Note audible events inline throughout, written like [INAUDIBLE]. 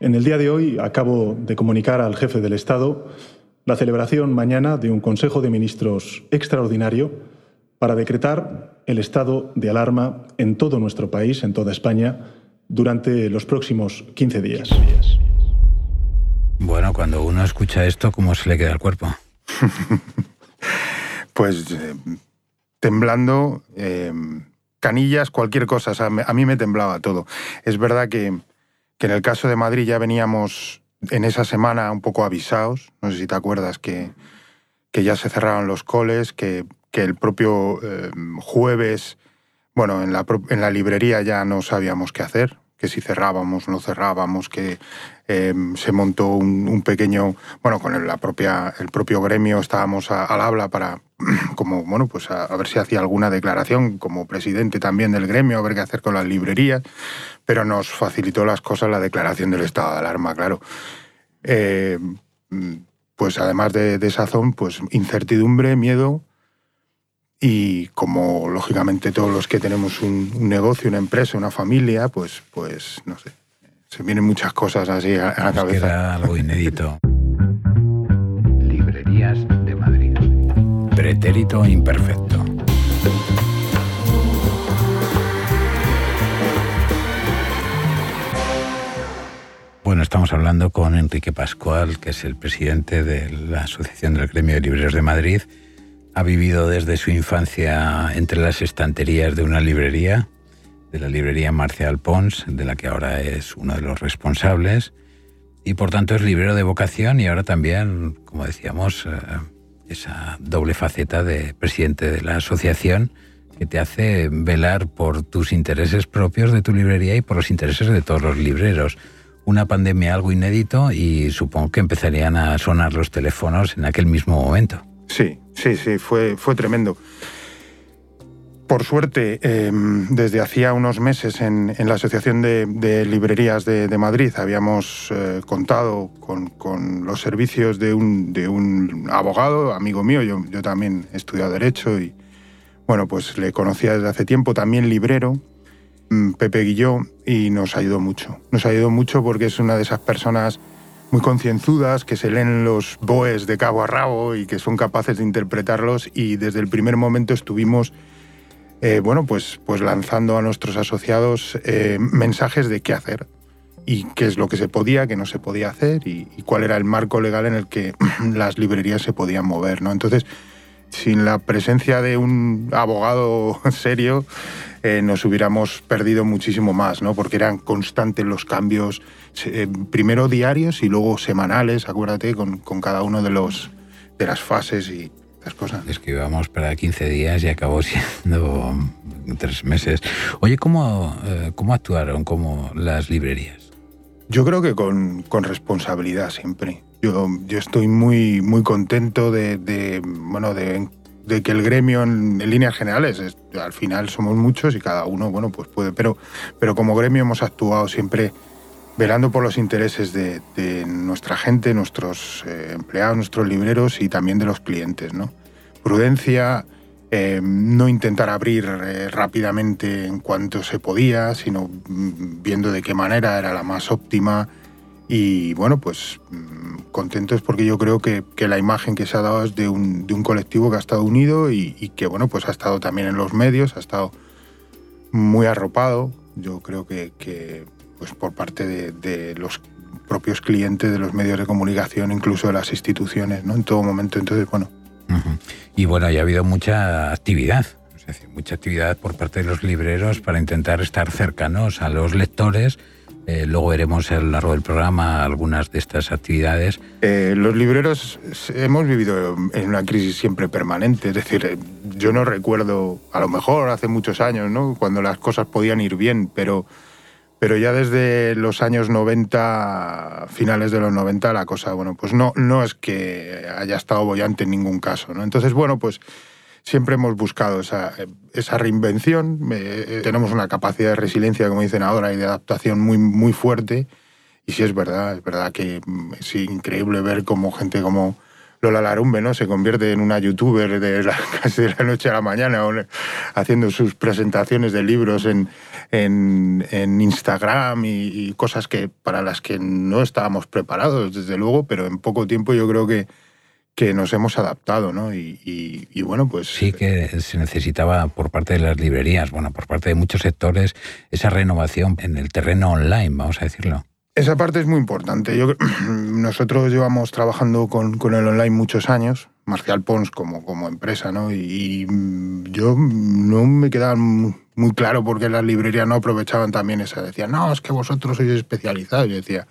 En el día de hoy acabo de comunicar al jefe del Estado la celebración mañana de un Consejo de Ministros extraordinario para decretar el estado de alarma en todo nuestro país, en toda España, durante los próximos 15 días. Bueno, cuando uno escucha esto, ¿cómo se le queda el cuerpo? [LAUGHS] pues eh, temblando, eh, canillas, cualquier cosa. a mí me temblaba todo. Es verdad que que en el caso de Madrid ya veníamos en esa semana un poco avisados, no sé si te acuerdas que, que ya se cerraron los coles, que, que el propio eh, jueves, bueno, en la, en la librería ya no sabíamos qué hacer, que si cerrábamos, no cerrábamos, que em, se montó un, pequeño, bueno, con la propia, el propio gremio estábamos al habla para, [CLEARS THROAT] como, bueno, pues a, ver si hacía alguna declaración como presidente también del gremio, a ver qué hacer con las librerías, pero nos facilitó las cosas la declaración del estado de alarma, claro. Em, pues además de, de sazón, pues incertidumbre, miedo, y como lógicamente todos los que tenemos un, negocio, una empresa, una familia, pues, pues no sé, se vienen muchas cosas así a, la cabeza. Era algo inédito. Librerías de Madrid. Pretérito imperfecto. Bueno, estamos hablando con Enrique Pascual, que es el presidente de la Asociación del Gremio de Libreros de Madrid ha vivido desde su infancia entre las estanterías de una librería, de la librería Marcial Pons, de la que ahora es uno de los responsables, y por tanto es librero de vocación y ahora también, como decíamos, eh, esa doble faceta de presidente de la asociación que te hace velar por tus intereses propios de tu librería y por los intereses de todos los libreros. Una pandemia algo inédito y supongo que empezarían a sonar los teléfonos en aquel mismo momento. Sí, sí, sí, fue, fue tremendo. Por suerte, em, desde hacía unos meses en, la Asociación de, Librerías de, Madrid habíamos eh, contado con, los servicios de un, de un, abogado, amigo mío, yo, yo también he estudiado Derecho y, bueno, pues le conocía desde hace tiempo, también librero, Pepe Guilló, y nos ayudó mucho. Nos ayudó mucho porque es una de esas personas muy concienzudas, que se leen los boes de cabo a rabo y que son capaces de interpretarlos y desde el primer momento estuvimos eh, bueno, pues, pues lanzando a nuestros asociados eh, mensajes de qué hacer y qué es lo que se podía, qué no se podía hacer y, cuál era el marco legal en el que [CLEARS THROAT] las librerías se podían mover. ¿no? Entonces, sin la presencia de un abogado [LAUGHS] serio, eh, nos hubiéramos perdido muchísimo más, ¿no? porque eran constantes los cambios, eh, primero diarios y luego semanales, acuérdate, con, con, cada uno de, los, de las fases y las cosas. Es que íbamos para 15 días y acabó siendo tres meses. Oye, ¿cómo, eh, cómo actuaron como las librerías? Yo creo que con, con responsabilidad siempre. Yo, yo, estoy muy, muy contento de, de bueno, de de que el gremio en, líneas generales, al final somos muchos y cada uno, bueno, pues puede, pero, pero como gremio hemos actuado siempre velando por los intereses de, nuestra gente, nuestros eh, empleados, nuestros libreros y también de los clientes, ¿no? Prudencia, eh, no intentar abrir eh, rápidamente en cuanto se podía, sino mm, viendo de qué manera era la más óptima y bueno, pues mm, contentos porque yo creo que, la imagen que se ha dado es de un, colectivo que ha estado unido y, que bueno, pues ha estado también en los medios, ha estado muy arropado, yo creo que, pues por parte de, los propios clientes de los medios de comunicación, incluso de las instituciones, ¿no? En todo momento, entonces, bueno. Y bueno, ya ha habido mucha actividad, es decir, mucha actividad por parte de los libreros para intentar estar cercanos a los lectores eh, luego veremos a lo largo del programa algunas de estas actividades. Eh, los libreros hemos vivido en una crisis siempre permanente. Es decir, eh, yo no recuerdo, a lo mejor hace muchos años, ¿no? cuando las cosas podían ir bien, pero, pero ya desde los años 90, finales de los 90, la cosa, bueno, pues no, no es que haya estado bollante en ningún caso. ¿no? Entonces, bueno, pues siempre hemos buscado esa, esa reinvención. Eh, tenemos una capacidad de resiliencia, como dicen ahora, y de adaptación muy, muy fuerte. Y sí es verdad, es verdad que mm, es increíble ver cómo gente como Lola Larumbe, ¿no? Se convierte en una youtuber de la, [LAUGHS] casi de la noche a la mañana, haciendo sus presentaciones de libros en, en, Instagram y, cosas que para las que no estábamos preparados, desde luego, pero en poco tiempo yo creo que, que nos hemos adaptado, ¿no? Y, y, bueno, pues... Sí que se necesitaba por parte de las librerías, bueno, por parte de muchos sectores, esa renovación en el terreno online, vamos a decirlo. Esa parte es muy importante. Yo, [CLEARS THROAT] nosotros llevamos trabajando con, con, el online muchos años, Marcial Pons como, como empresa, ¿no? Y, yo no me quedaba muy claro por qué las librerías no aprovechaban también esa. Decían, no, es que vosotros sois especializados. Yo decía,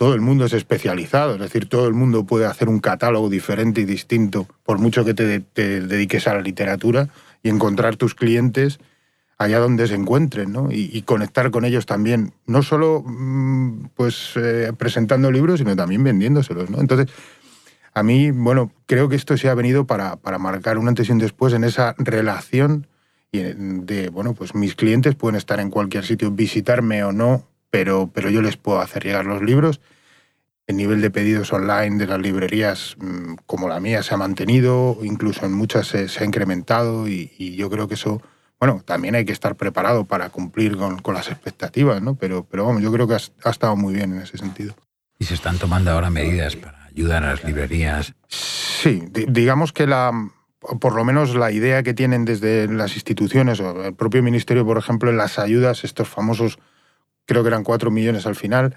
todo el mundo es especializado, es decir, todo el mundo puede hacer un catálogo diferente y distinto, por mucho que te, dediques a la literatura y encontrar tus clientes allá donde se encuentren, ¿no? Y, conectar con ellos también, no solo mm, pues eh, presentando libros, sino también vendiéndoselos, ¿no? Entonces, a mí, bueno, creo que esto se ha venido para, para marcar un antes y un después en esa relación de, bueno, pues mis clientes pueden estar en cualquier sitio, visitarme o no, pero, pero yo les puedo hacer llegar los libros. El nivel de pedidos online de las librerías, mm, como la mía, se ha mantenido, incluso en muchas se, ha incrementado y yo creo que eso bueno, también hay que estar preparado para cumplir con, las expectativas, ¿no? Pero, pero vamos, yo creo que ha, estado muy bien en ese sentido. ¿Y se están tomando ahora medidas para ayudar a las librerías? Sí, digamos que la, por lo menos la idea que tienen desde las instituciones o el propio ministerio, por ejemplo, en las ayudas, estos famosos, creo que eran cuatro millones al final,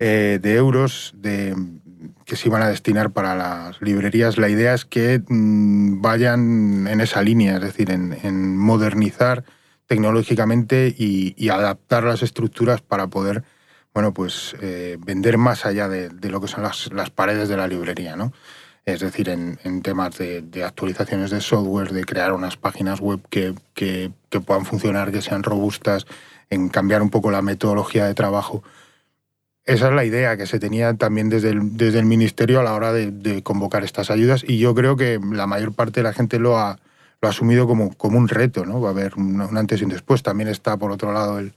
eh, de euros de, que se iban a destinar para las librerías, la idea es que mm, vayan en esa línea, es decir, en, modernizar tecnológicamente y, adaptar las estructuras para poder bueno, pues, eh, vender más allá de, lo que son las, paredes de la librería. ¿no? Es decir, en, temas de, actualizaciones de software, de crear unas páginas web que, que puedan funcionar, que sean robustas, en cambiar un poco la metodología de trabajo esa es la idea que se tenía también desde el, desde el Ministerio a la hora de, convocar estas ayudas y yo creo que la mayor parte de la gente lo ha, lo ha asumido como, como un reto, ¿no? Va a haber un, antes y un después. También está, por otro lado, el,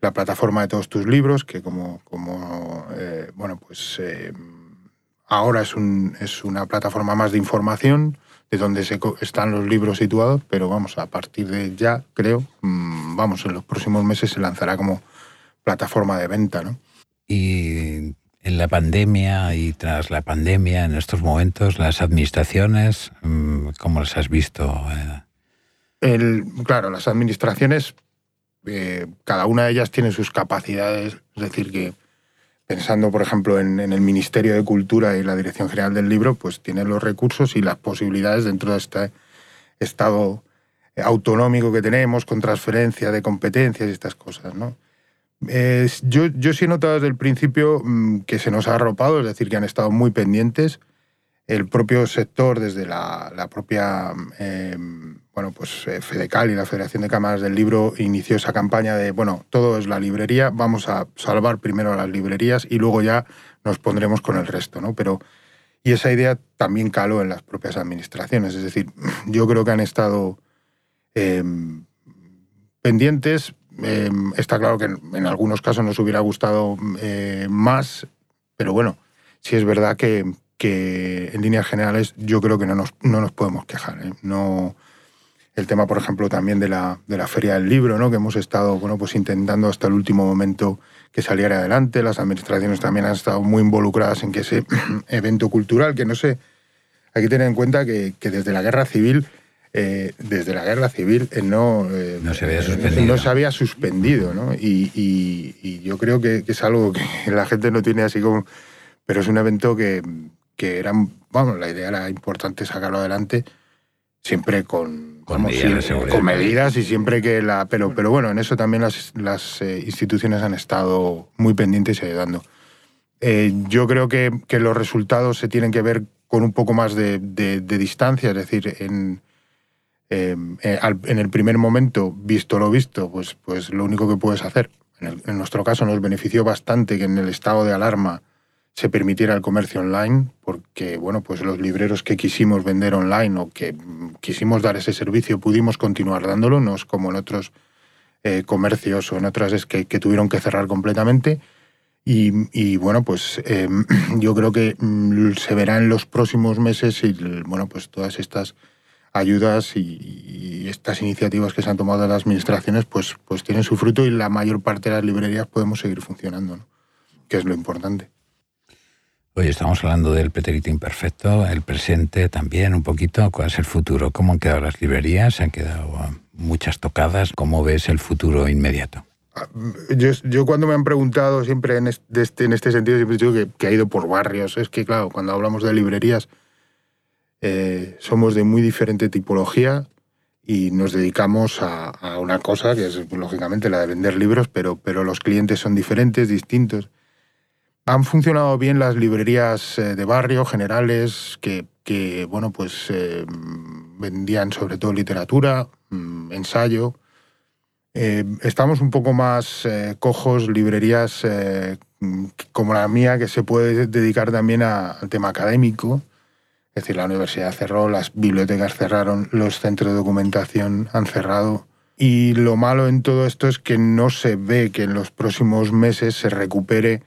la plataforma de todos tus libros, que como, como eh, bueno, pues eh, ahora es, un, es una plataforma más de información de donde se, están los libros situados, pero vamos, a partir de ya, creo, mm, vamos, en los próximos meses se lanzará como plataforma de venta, ¿no? Y en la pandemia y tras la pandemia, en estos momentos, las administraciones, mm, ¿cómo las has visto? El, claro, las administraciones, eh, cada una de ellas tiene sus capacidades, es decir, que pensando, por ejemplo, en, el Ministerio de Cultura y la Dirección General del Libro, pues tiene los recursos y las posibilidades dentro de este estado autonómico que tenemos, con transferencia de competencias y estas cosas, ¿no? yo, yo sí he notado desde el principio mm, que se nos ha arropado, es decir, que han estado muy pendientes. El propio sector, desde la, propia em, bueno, pues, eh, Fedecal y la Federación de Cámaras del Libro, inició esa campaña de, bueno, todo es la librería, vamos a salvar primero las librerías y luego ya nos pondremos con el resto, ¿no? Pero, y esa idea también caló en las propias administraciones, es decir, [CLEARS THROAT] yo creo que han estado em, pendientes, Em, está claro que en, algunos casos nos hubiera gustado eh, más, pero bueno, sí es verdad que, en líneas generales yo creo que no nos, no nos podemos quejar. ¿eh? No, el tema, por ejemplo, también de la, de la Feria del Libro, ¿no? que hemos estado bueno, pues intentando hasta el último momento que saliera adelante. Las administraciones también han estado muy involucradas en que ese [CLEARS THROAT] evento cultural, que no sé, hay que tener en cuenta que, que desde la guerra civil eh, desde la guerra civil eh, no, eh, no, se había suspendido. No se había suspendido ¿no? Y, yo creo que, es algo que la gente no tiene así como... Pero es un evento que, que era, vamos, la idea era importante sacarlo adelante, siempre con, con, medidas, con medidas, y siempre que la... Pero, pero bueno, en eso también las, las instituciones han estado muy pendientes y ayudando. yo creo que, que, los resultados se tienen que ver con un poco más de, de distancia, es decir, en, Em, eh, en el primer momento, visto lo visto, pues, pues lo único que puedes hacer. En, nuestro caso nos benefició bastante que en el estado de alarma se permitiera el comercio online, porque bueno, pues los libreros que quisimos vender online o que quisimos dar ese servicio pudimos continuar dándolo, no es como en otros eh, comercios o en otras es que, tuvieron que cerrar completamente. Y, bueno, pues em, [CLEARS THROAT] yo creo que mm, se verá en los próximos meses y bueno, pues todas estas ayudas y, estas iniciativas que se han tomado las administraciones pues, pues tienen su fruto y la mayor parte de las librerías podemos seguir funcionando, ¿no? que es lo importante. Hoy estamos hablando del pretérito imperfecto, el presente también un poquito, cuál es el futuro, cómo han quedado las librerías, se han quedado muchas tocadas, cómo ves el futuro inmediato. Yo, cuando me han preguntado siempre en este, en este sentido, siempre digo que, que, ha ido por barrios. Es que, claro, cuando hablamos de librerías, eh, somos de muy diferente tipología y nos dedicamos a, una cosa que es, lógicamente, la de vender libros, pero los clientes son diferentes, distintos. Han funcionado bien las librerías eh, de barrio generales que, que bueno, pues eh, vendían sobre todo literatura, mm, ensayo, eh, estamos un poco más cojos, librerías como la mía, que se puede dedicar también al tema académico. Es decir, la universidad cerró, las bibliotecas cerraron, los centros de documentación han cerrado. Y lo malo en todo esto es que no se ve que en los próximos meses se recupere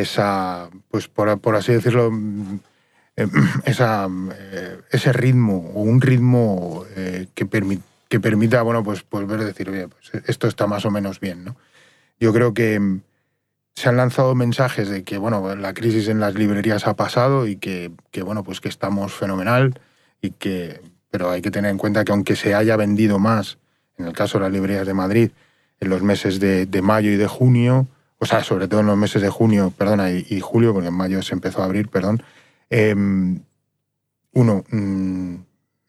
esa, pues por, así decirlo, [CLEARS THROAT] esa, ese ritmo o un ritmo que permite que permita, bueno, pues, pues decir, pues esto está más o menos bien, ¿no? Yo creo que mm, se han lanzado mensajes de que, bueno, la crisis en las librerías ha pasado y que, que, bueno, pues que estamos fenomenal y que, pero hay que tener en cuenta que aunque se haya vendido más, en el caso de las librerías de Madrid, en los meses de, mayo y de junio, o sea, sobre todo en los meses de junio, perdona, y, julio, porque en mayo se empezó a abrir, perdón, em, uno, mm,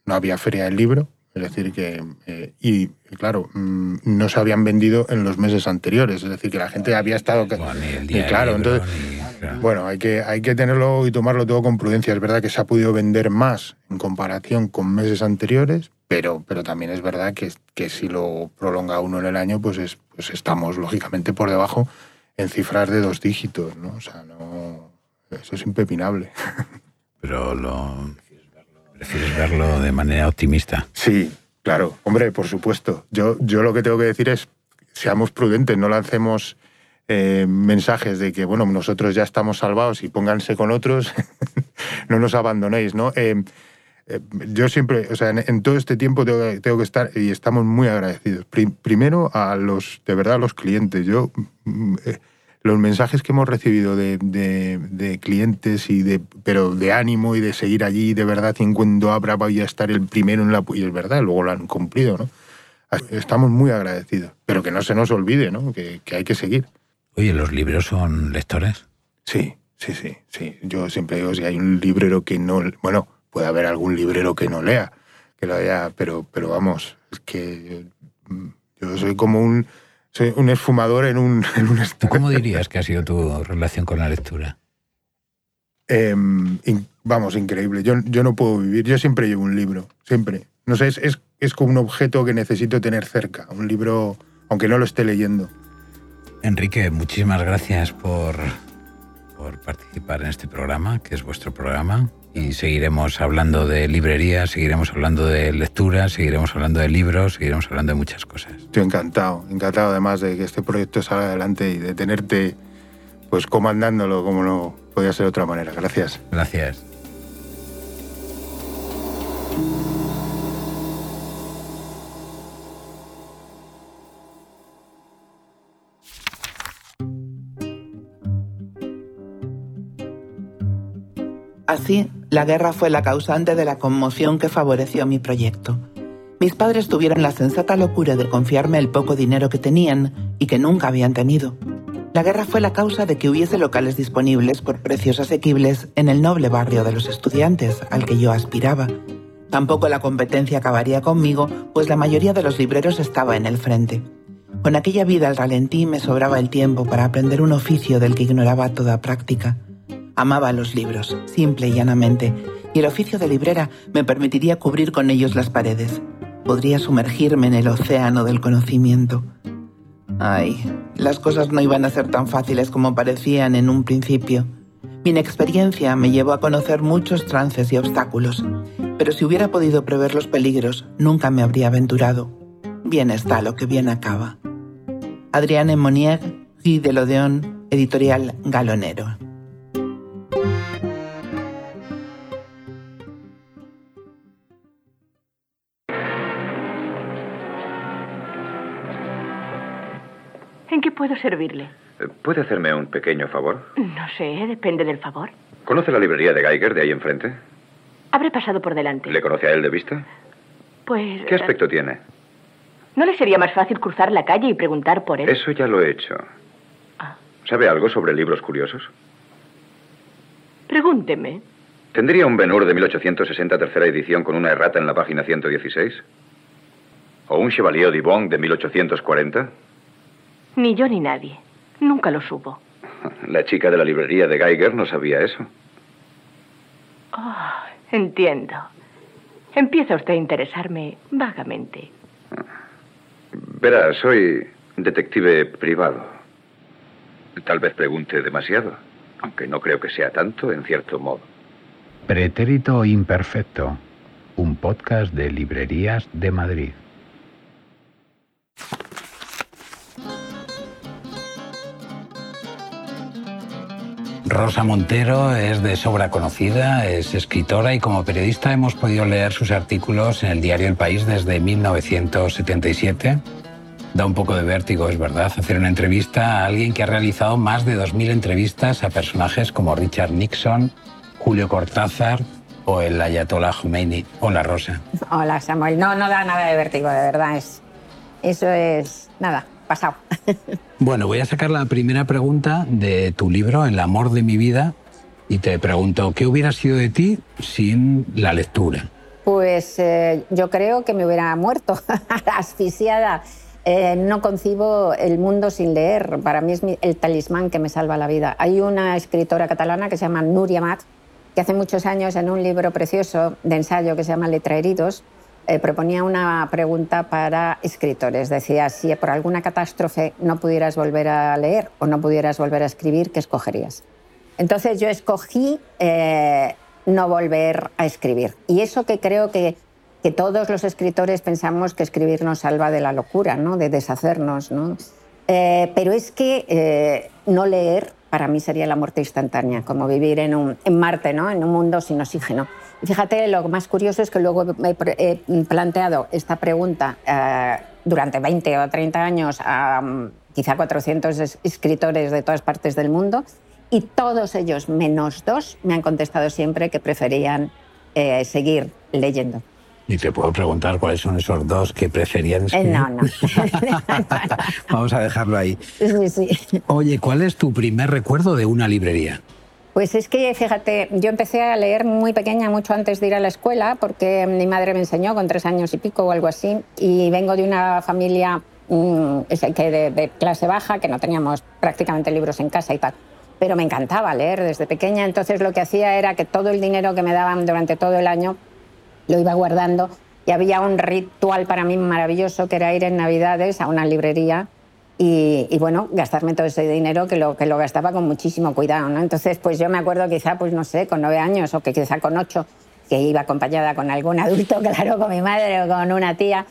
no había feria del libro, es decir, que. Eh, y claro, mm, no se habían vendido en los meses anteriores. Es decir, que la gente había estado. y claro, entonces. Bueno, hay que, hay que tenerlo y tomarlo todo con prudencia. Es verdad que se ha podido vender más en comparación con meses anteriores, pero, pero también es verdad que, que si lo prolonga uno en el año, pues, es, pues estamos lógicamente por debajo en cifras de dos dígitos, ¿no? O sea, no. Eso es impepinable. Pero lo Prefieres verlo de manera optimista. Sí, claro. Hombre, por supuesto. Yo, yo lo que tengo que decir es, seamos prudentes, no lancemos eh, mensajes de que, bueno, nosotros ya estamos salvados y pónganse con otros, [LAUGHS] no nos abandonéis, ¿no? Eh, yo siempre, o sea, en, todo este tiempo tengo, que estar y estamos muy agradecidos. primero a los, de verdad, a los clientes. Yo mm, los mensajes que hemos recibido de, clientes y de pero de ánimo y de seguir allí de verdad y en cuando abra voy a estar el primero en la y es verdad luego lo han cumplido no estamos muy agradecidos. Pero que no se nos olvide no que, hay que seguir. Oye los libros son lectores sí sí sí sí. Yo siempre digo si hay un librero que no bueno puede haber algún librero que no lea que lo haya pero pero vamos es que yo soy como un soy un esfumador en un, [LAUGHS] en un ¿Cómo dirías que ha sido tu relación con la lectura? Em, vamos, increíble. Yo, yo no puedo vivir. Yo siempre llevo un libro, siempre. No sé, es, es, como un objeto que necesito tener cerca. Un libro, aunque no lo esté leyendo. Enrique, muchísimas gracias por, por participar en este programa, que es vuestro programa y seguiremos hablando de librería, seguiremos hablando de lectura, seguiremos hablando de libros, seguiremos hablando de muchas cosas. Estoy encantado, encantado además de que este proyecto salga adelante y de tenerte pues comandándolo como no podía ser de otra manera. Gracias. Gracias. Así, la guerra fue la causante de la conmoción que favoreció mi proyecto. Mis padres tuvieron la sensata locura de confiarme el poco dinero que tenían y que nunca habían tenido. La guerra fue la causa de que hubiese locales disponibles por precios asequibles en el noble barrio de los estudiantes al que yo aspiraba. Tampoco la competencia acabaría conmigo, pues la mayoría de los libreros estaba en el frente. Con aquella vida al ralentí me sobraba el tiempo para aprender un oficio del que ignoraba toda práctica. Amaba los libros, simple y llanamente, y el oficio de librera me permitiría cubrir con ellos las paredes. Podría sumergirme en el océano del conocimiento. Ay, las cosas no iban a ser tan fáciles como parecían en un principio. Mi inexperiencia me llevó a conocer muchos trances y obstáculos, pero si hubiera podido prever los peligros, nunca me habría aventurado. Bien está lo que bien acaba. Adrienne Monnier, Guy de editorial Galonero. Puedo servirle? Eh, ¿Puede hacerme un pequeño favor? No sé, depende del favor. ¿Conoce la librería de Geiger de ahí enfrente? Habré pasado por delante. ¿Le conoce a él de vista? Pues... ¿Qué aspecto tiene? ¿No le sería más fácil cruzar la calle y preguntar por él? Eso ya lo he hecho. Ah. ¿Sabe algo sobre libros curiosos? Pregúnteme. ¿Tendría un Ben-Hur de 1860 tercera edición con una errata en la página 116? ¿O un Chevalier d'Ibon de 1840? Ni yo ni nadie. Nunca lo supo. La chica de la librería de Geiger no sabía eso. Oh, entiendo. Empieza usted a interesarme vagamente. Verá, soy detective privado. Tal vez pregunte demasiado, aunque no creo que sea tanto en cierto modo. Pretérito Imperfecto, un podcast de Librerías de Madrid. Rosa Montero es de sobra conocida, es escritora y como periodista hemos podido leer sus artículos en el diario El País desde 1977. Da un poco de vértigo, es verdad, hacer una entrevista a alguien que ha realizado más de 2.000 entrevistas a personajes como Richard Nixon, Julio Cortázar o el Ayatollah Khomeini. Hola, Rosa. Hola, Samuel. No, no da nada de vértigo, de verdad. Es, eso es nada, pasado. Bueno, voy a sacar la primera pregunta de tu libro, El amor de mi vida, y te pregunto, ¿qué hubiera sido de ti sin la lectura? Pues eh, yo creo que me hubiera muerto [LAUGHS] asfixiada. Eh, no concibo el mundo sin leer. Para mí es mi- el talismán que me salva la vida. Hay una escritora catalana que se llama Núria Mat, que hace muchos años en un libro precioso de ensayo que se llama Letra Heridos, eh, proponía una pregunta para escritores. Decía, si por alguna catástrofe no pudieras volver a leer o no pudieras volver a escribir, ¿qué escogerías? Entonces yo escogí eh, no volver a escribir. Y eso que creo que, que todos los escritores pensamos que escribir nos salva de la locura, ¿no? de deshacernos. ¿no? Eh, pero es que eh, no leer para mí sería la muerte instantánea, como vivir en, un, en Marte, ¿no? en un mundo sin oxígeno. Fíjate, lo más curioso es que luego me he planteado esta pregunta eh, durante 20 o 30 años a mm, quizá 400 es- escritores de todas partes del mundo y todos ellos, menos dos, me han contestado siempre que preferían eh, seguir leyendo. Y te puedo preguntar cuáles son esos dos que preferían Eh, no, no. [LAUGHS] [LAUGHS] Vamos a dejarlo ahí. Sí, sí. Oye, ¿cuál es tu primer recuerdo de una librería? Pues es que, fíjate, yo empecé a leer muy pequeña, mucho antes de ir a la escuela, porque mi madre me enseñó con tres años y pico o algo así, y vengo de una familia mm, que de, de clase baja, que no teníamos prácticamente libros en casa y tal. Pero me encantaba leer desde pequeña, entonces lo que hacía era que todo el dinero que me daban durante todo el año lo iba guardando y había un ritual para mí maravilloso que era ir en Navidades a una librería y, bueno, gastarme todo ese dinero que lo, que lo gastaba con muchísimo cuidado, ¿no? Entonces, pues yo me acuerdo quizá, pues no sé, con nueve años o que quizá con ocho, que iba acompañada con algún adulto, [LAUGHS] claro, con mi madre o con una tía,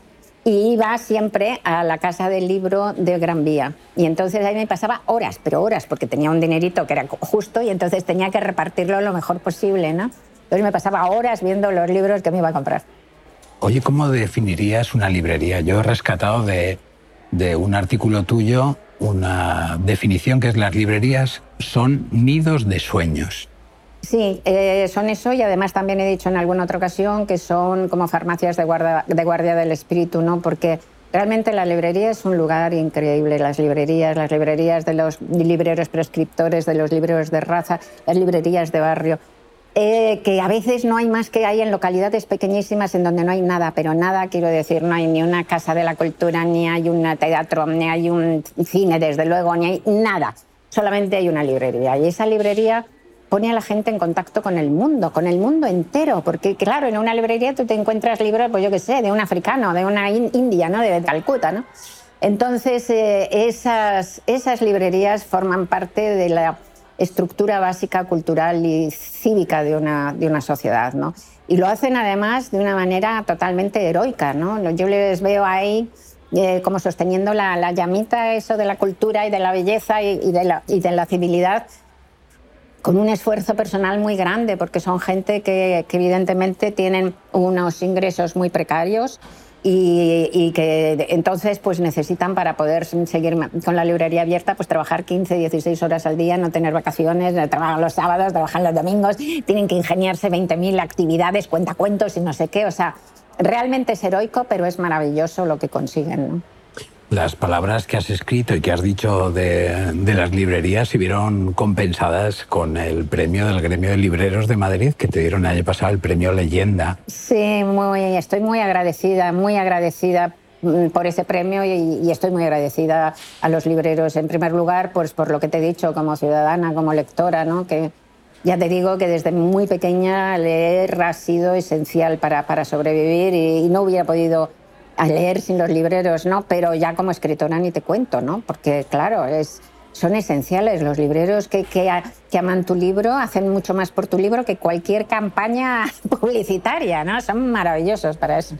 y iba siempre a la casa del libro de Gran Vía. Y entonces ahí me pasaba horas, pero horas, porque tenía un dinerito que era justo y entonces tenía que repartirlo lo mejor posible, ¿no? Entonces me pasaba horas viendo los libros que me iba a comprar. Oye, ¿cómo definirías una librería? Yo he rescatado de, de un artículo tuyo una definición que es las librerías son nidos de sueños. Sí, eh, son eso y además también he dicho en alguna otra ocasión que son como farmacias de de guardia del espíritu, ¿no? Porque realmente la librería es un lugar increíble. Las librerías, las librerías de los libreros prescriptores, de los libreros de raza, las librerías de barrio. Eh, que a veces no hay más que hay en localidades pequeñísimas en donde no hay nada, pero nada, quiero decir, no hay ni una casa de la cultura, ni hay un teatro, ni hay un cine, desde luego, ni hay nada. Solamente hay una librería. Y esa librería pone a la gente en contacto con el mundo, con el mundo entero, porque claro, en una librería tú te encuentras libros, pues yo qué sé, de un africano, de una in- india, ¿no? de Calcuta, ¿no? Entonces, eh, esas, esas librerías forman parte de la estructura básica cultural y cívica de una, de una sociedad, ¿no? Y lo hacen además de una manera totalmente heroica, ¿no? Yo les veo ahí eh, como sosteniendo la, llamita, eso de la cultura y de la belleza y, de, la, y de la civilidad, con un esfuerzo personal muy grande, porque son gente que, que evidentemente tienen unos ingresos muy precarios y, que entonces pues necesitan para poder seguir con la librería abierta pues trabajar 15, 16 horas al día, no tener vacaciones, trabajar los sábados, trabajar los domingos, tienen que ingeniarse 20.000 actividades, cuentacuentos y no sé qué, o sea, realmente es heroico, pero es maravilloso lo que consiguen. ¿no? Las palabras que has escrito y que has dicho de, las librerías se vieron compensadas con el premio del Gremio de Libreros de Madrid que te dieron el año pasado, el premio Leyenda. Sí, muy, estoy muy agradecida, muy agradecida mm, por ese premio y, estoy muy agradecida a los libreros. En primer lugar, pues por lo que te he dicho como ciudadana, como lectora, ¿no? que ya te digo que desde muy pequeña leer ha sido esencial para, para sobrevivir y no hubiera podido a leer sin los libreros, ¿no? Pero ya como escritora ni te cuento, ¿no? Porque claro, es, son esenciales los libreros que, que, que, aman tu libro, hacen mucho más por tu libro que cualquier campaña [LAUGHS] publicitaria, ¿no? Son maravillosos para eso.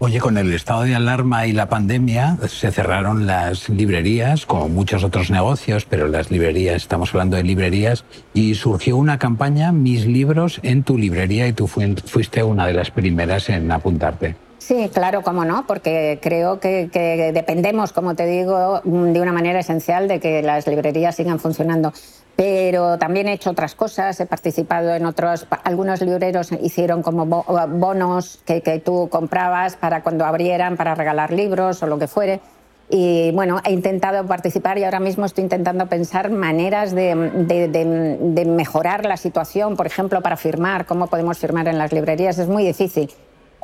Oye, con el estado de alarma y la pandemia se cerraron las librerías, como muchos otros negocios, pero las librerías, estamos hablando de librerías, y surgió una campaña, Mis libros en tu librería, y tú fuiste una de las primeras en apuntarte. Sí, claro, cómo no, porque creo que, dependemos, como te digo, de una manera esencial de que las librerías sigan funcionando. Pero también he hecho otras cosas, he participado en otros, algunos libreros hicieron como bonos que, tú comprabas para cuando abrieran, para regalar libros o lo que fuere. Y bueno, he intentado participar y ahora mismo estoy intentando pensar maneras de, de, mejorar la situación, por ejemplo, para firmar, cómo podemos firmar en las librerías. Es muy difícil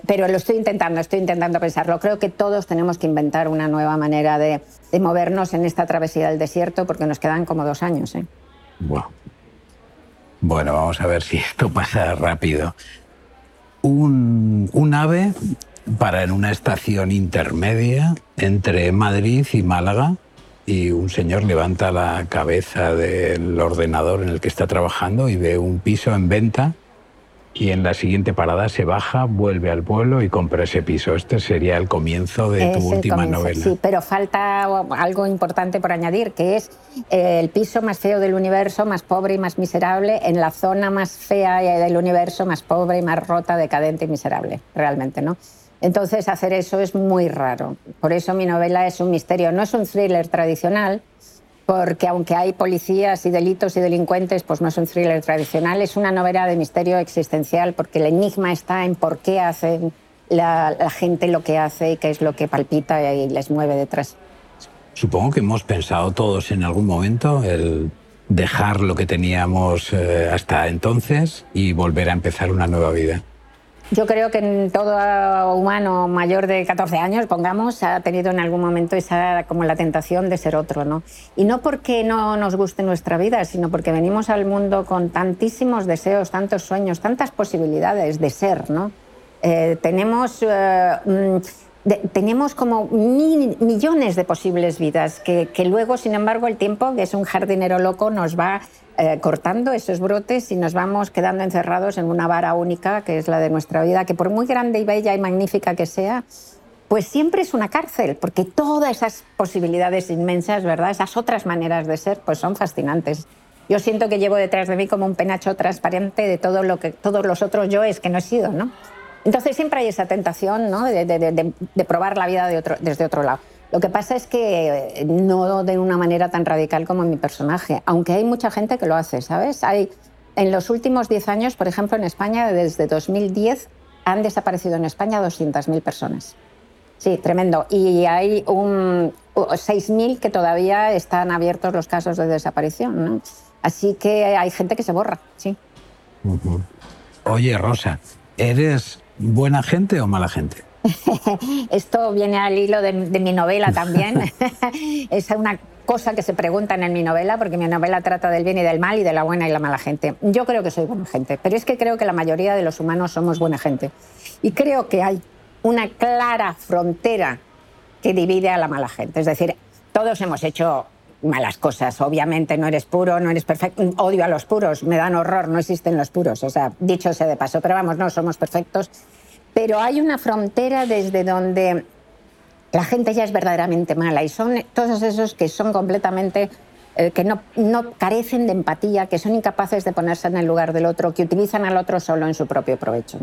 pero lo estoy intentando, estoy intentando pensarlo. Creo que todos tenemos que inventar una nueva manera de, movernos en esta travesía del desierto porque nos quedan como dos años. ¿eh? Bueno, vamos a ver si esto pasa rápido. Un, un ave para en una estación intermedia entre Madrid y Málaga y un señor levanta la cabeza del ordenador en el que está trabajando y ve un piso en venta y en la siguiente parada se baja, vuelve al pueblo y compra ese piso. Este sería el comienzo de tu última novela. Sí, pero falta algo importante por añadir, que es eh, el piso más feo del universo, más pobre y más miserable, en la zona más fea del universo, más pobre y más rota, decadente y miserable, realmente, ¿no? Entonces hacer eso es muy raro. Por eso mi novela es un misterio. No es un thriller tradicional, porque aunque hay policías y delitos y delincuentes, pues no es un thriller tradicional, es una novela de misterio existencial, porque el enigma está en por qué hace la, gente lo que hace y qué es lo que palpita y les mueve detrás. Supongo que hemos pensado todos en algún momento el dejar lo que teníamos eh, hasta entonces y volver a empezar una nueva vida. Yo creo que todo humano mayor de 14 años, pongamos, ha tenido en algún momento esa como la tentación de ser otro, ¿no? Y no porque no nos guste nuestra vida, sino porque venimos al mundo con tantísimos deseos, tantos sueños, tantas posibilidades de ser, ¿no? Eh, tenemos eh, mm, tenemos como millones de posibles vidas que, que, luego, sin embargo, el tiempo, que es un jardinero loco, nos va eh, cortando esos brotes y nos vamos quedando encerrados en una vara única que es la de nuestra vida, que por muy grande y bella y magnífica que sea, pues siempre es una cárcel, porque todas esas posibilidades inmensas, ¿verdad? Esas otras maneras de ser, pues son fascinantes. Yo siento que llevo detrás de mí como un penacho transparente de todo lo que todos los otros yoes que no he sido, ¿no? Entonces siempre hay esa tentación, ¿no? De, de probar la vida de otro, desde otro lado. Lo que pasa es que eh, no de una manera tan radical como mi personaje, aunque hay mucha gente que lo hace, ¿sabes? Hay, en los últimos 10 años, por ejemplo, en España, desde 2010, han desaparecido en España 200.000 personas. Sí, tremendo. Y hay un 6.000 que todavía están abiertos los casos de desaparición. ¿no? Así que hay gente que se borra, sí. Oye, Rosa, ¿eres buena gente o mala gente? [LAUGHS] Esto viene al hilo de, mi novela [LAUGHS] también. [LAUGHS] es una cosa que se preguntan en mi novela, porque mi novela trata del bien y del mal y de la buena y la mala gente. Yo creo que soy buena gente, pero es que creo que la mayoría de los humanos somos buena gente. Y creo que hay una clara frontera que divide a la mala gente. Es decir, todos hemos hecho malas cosas. Obviamente no eres puro, no eres perfecto. Odio a los puros, me dan horror, no existen los puros. O sea, dicho sea de paso, pero vamos, no somos perfectos pero hay una frontera desde donde la gente ya es verdaderamente mala y son todos esos que son completamente eh, que no, no, carecen de empatía, que son incapaces de ponerse en el lugar del otro, que utilizan al otro solo en su propio provecho.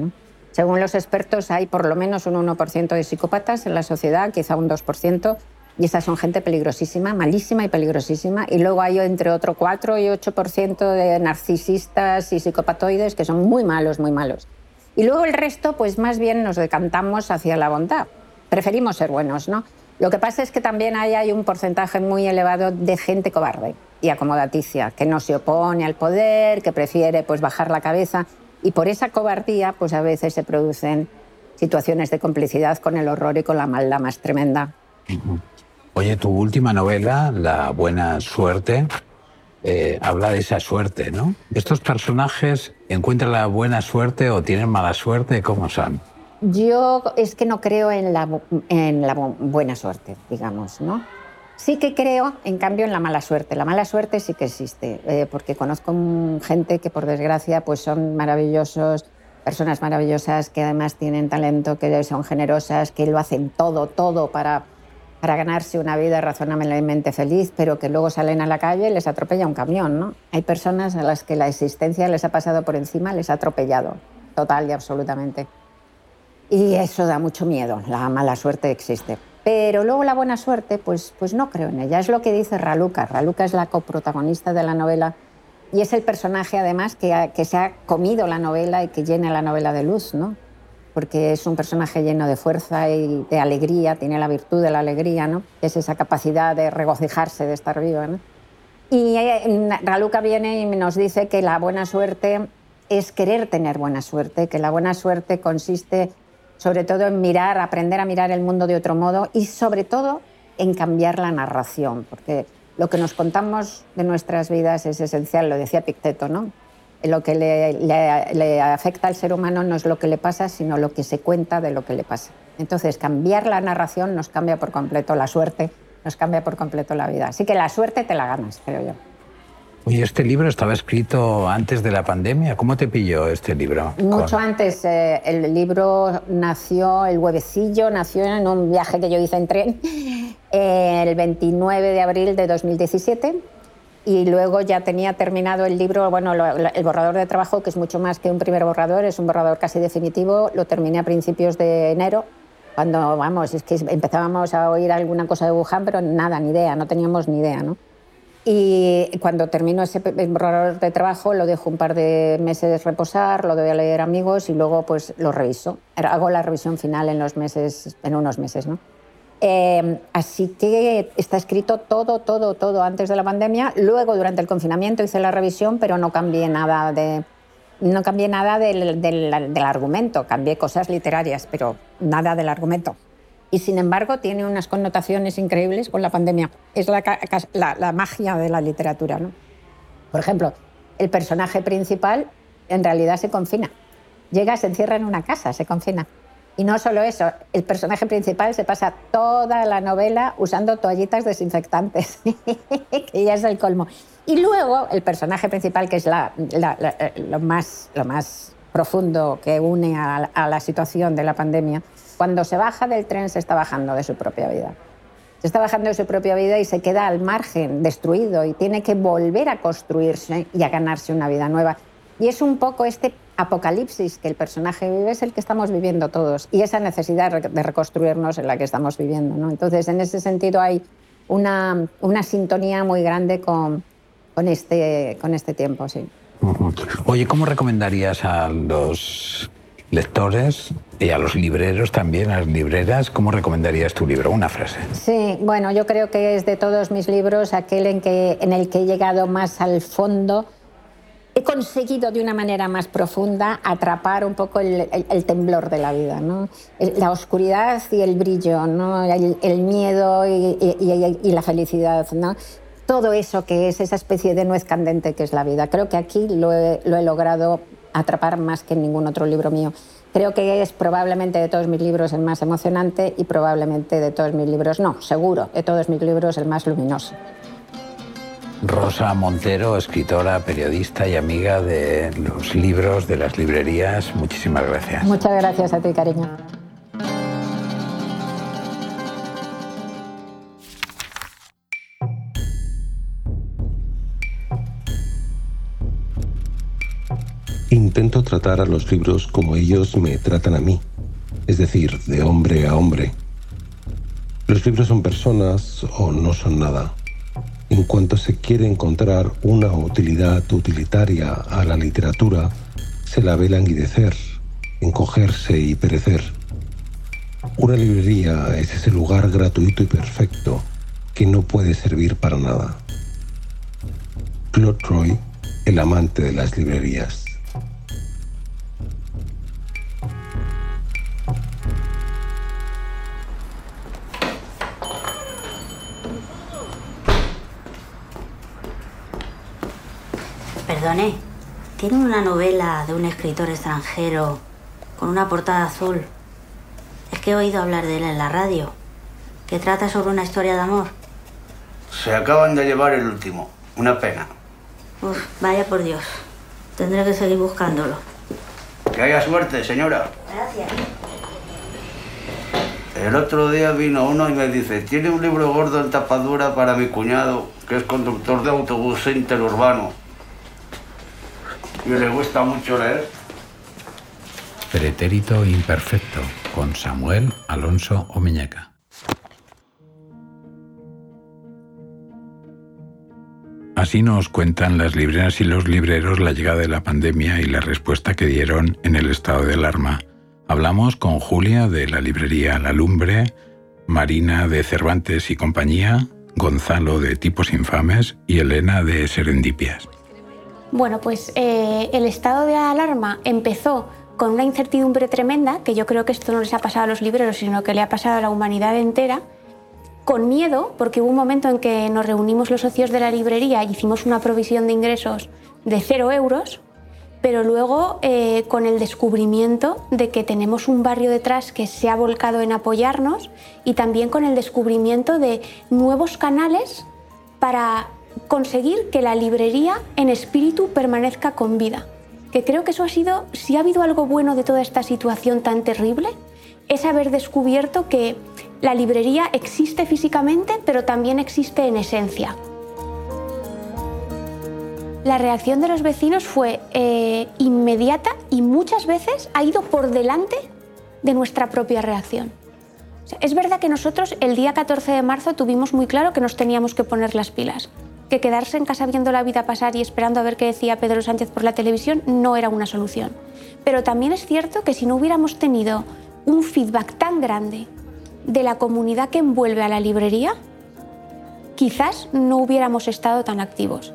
Según los expertos, hay por lo menos un 1% de psicópatas en la sociedad, quizá un 2%, y esas son gente peligrosísima, malísima y peligrosísima. Y luego hay entre otro 4 y 8% de narcisistas y psicopatoides que son muy malos, muy malos. Y luego el resto, pues más bien nos decantamos hacia la bondad. Preferimos ser buenos, ¿no? Lo que pasa es que también hay, hay un porcentaje muy elevado de gente cobarde y acomodaticia, que no se opone al poder, que prefiere pues, bajar la cabeza. Y por esa cobardía, pues a veces se producen situaciones de complicidad con el horror y con la maldad más tremenda. Oye, tu última novela, La Buena Suerte, eh, habla de esa suerte, ¿no? ¿Estos personajes encuentran la buena suerte o tienen mala suerte? ¿Cómo son? Yo es que no creo en la, en la buena suerte, digamos, ¿no? Sí que creo, en cambio, en la mala suerte. La mala suerte sí que existe, eh, porque conozco gente que, por desgracia, pues son maravillosos, personas maravillosas que además tienen talento, que son generosas, que lo hacen todo, todo para para ganarse una vida razonablemente feliz, pero que luego salen a la calle y les atropella un camión. ¿no? Hay personas a las que la existencia les ha pasado por encima, les ha atropellado, total y absolutamente. Y eso da mucho miedo, la mala suerte existe. Pero luego la buena suerte, pues, pues no creo en ella. Es lo que dice Raluca. Raluca es la coprotagonista de la novela y es el personaje además que, que se ha comido la novela y que llena la novela de luz. ¿no? Porque es un personaje lleno de fuerza y de alegría, tiene la virtud de la alegría, ¿no? es esa capacidad de regocijarse, de estar viva. ¿no? Y eh, Raluca viene y nos dice que la buena suerte es querer tener buena suerte, que la buena suerte consiste sobre todo en mirar, aprender a mirar el mundo de otro modo y sobre todo en cambiar la narración, porque lo que nos contamos de nuestras vidas es esencial, lo decía Picteto, ¿no? Lo que le, afecta al ser humano no es lo que le pasa, sino lo que se cuenta de lo que le pasa. Entonces, cambiar la narración nos cambia por completo la suerte, nos cambia por completo la vida. Así que la suerte te la ganas, creo yo. Oye, este libro estaba escrito antes de la pandemia. ¿Cómo te pilló este libro? Mucho antes. Eh, el libro nació, el huevecillo nació en un viaje que yo hice en tren eh, [LAUGHS] el 29 de abril de 2017 y luego ya tenía terminado el libro, bueno, el borrador de trabajo, que es mucho más que un primer borrador, es un borrador casi definitivo, lo terminé a principios de enero, cuando, vamos, es que empezábamos a oír alguna cosa de Wuhan, pero nada, ni idea, no teníamos ni idea, ¿no? Y cuando termino ese borrador de trabajo, lo dejo un par de meses reposar, lo doy a leer amigos y luego pues lo reviso. Hago la revisión final en, los meses, en unos meses, ¿no? Eh, así que está escrito todo, todo, todo antes de la pandemia. Luego, durante el confinamiento, hice la revisión, pero no cambié nada, de, no cambié nada del, del, argumento. Cambié cosas literarias, pero nada del argumento. Y sin embargo, tiene unas connotaciones increíbles con la pandemia. Es la, la, la magia de la literatura. ¿no? Por ejemplo, el personaje principal en realidad se confina. Llega, se encierra en una casa, se confina. Y no solo eso, el personaje principal se pasa toda la novela usando toallitas desinfectantes, [LAUGHS] que ya es el colmo. Y luego el personaje principal, que es lo, más, lo más profundo que une a, a la situación de la pandemia, cuando se baja del tren se está bajando de su propia vida. Se está bajando de su propia vida y se queda al margen, destruido, y tiene que volver a construirse y a ganarse una vida nueva. Y es un poco este apocalipsis que el personaje vive es el que estamos viviendo todos y esa necesidad de reconstruirnos en la que estamos viviendo. ¿no? Entonces, en ese sentido hay una, una sintonía muy grande con, con, este, con este tiempo. Sí. Oye, ¿cómo recomendarías a los lectores y a los libreros también, a las libreras, ¿cómo recomendarías tu libro? Una frase. Sí, bueno, yo creo que es de todos mis libros aquel en, que, en el que he llegado más al fondo conseguido de una manera más profunda atrapar un poco el, temblor de la vida, ¿no? la oscuridad y el brillo, ¿no? el, miedo y, la felicidad. ¿no? Todo eso que es esa especie de nuez candente que es la vida. Creo que aquí lo he, lo he logrado atrapar más que en ningún otro libro mío. Creo que es probablemente de todos mis libros el más emocionante y probablemente de todos mis libros, no, seguro, de todos mis libros el más luminoso. Rosa Montero, escritora, periodista y amiga de los libros, de las librerías. Muchísimas gracias. Muchas gracias a ti, cariño. Intento tratar a los libros como ellos me tratan a mí, es decir, de hombre a hombre. Los libros son personas o no son nada. En cuanto se quiere encontrar una utilidad utilitaria a la literatura, se la ve languidecer, encogerse y perecer. Una librería es ese lugar gratuito y perfecto que no puede servir para nada. Claude Troy, el amante de las librerías. ¿Tiene una novela de un escritor extranjero con una portada azul? Es que he oído hablar de él en la radio, que trata sobre una historia de amor. Se acaban de llevar el último. Una pena. Uf, vaya por Dios. Tendré que seguir buscándolo. Que haya suerte, señora. Gracias. El otro día vino uno y me dice, tiene un libro gordo en tapadura para mi cuñado, que es conductor de autobús interurbano. Le gusta mucho leer. Pretérito imperfecto con Samuel Alonso Omeñaca. Así nos cuentan las libreras y los libreros la llegada de la pandemia y la respuesta que dieron en el estado de alarma. Hablamos con Julia de la librería La Lumbre, Marina de Cervantes y compañía, Gonzalo de Tipos Infames y Elena de Serendipias. Bueno, pues eh, el estado de alarma empezó con una incertidumbre tremenda, que yo creo que esto no les ha pasado a los libreros, sino que le ha pasado a la humanidad entera, con miedo, porque hubo un momento en que nos reunimos los socios de la librería y hicimos una provisión de ingresos de cero euros, pero luego eh, con el descubrimiento de que tenemos un barrio detrás que se ha volcado en apoyarnos y también con el descubrimiento de nuevos canales para conseguir que la librería en espíritu permanezca con vida. Que creo que eso ha sido, si ha habido algo bueno de toda esta situación tan terrible, es haber descubierto que la librería existe físicamente, pero también existe en esencia. La reacción de los vecinos fue eh, inmediata y muchas veces ha ido por delante de nuestra propia reacción. es verdad que nosotros el día 14 de marzo tuvimos muy claro que nos teníamos que poner las pilas, que quedarse en casa viendo la vida pasar y esperando a ver qué decía Pedro Sánchez por la televisión no era una solución. Pero también es cierto que si no hubiéramos tenido un feedback tan grande de la comunidad que envuelve a la librería, quizás no hubiéramos estado tan activos.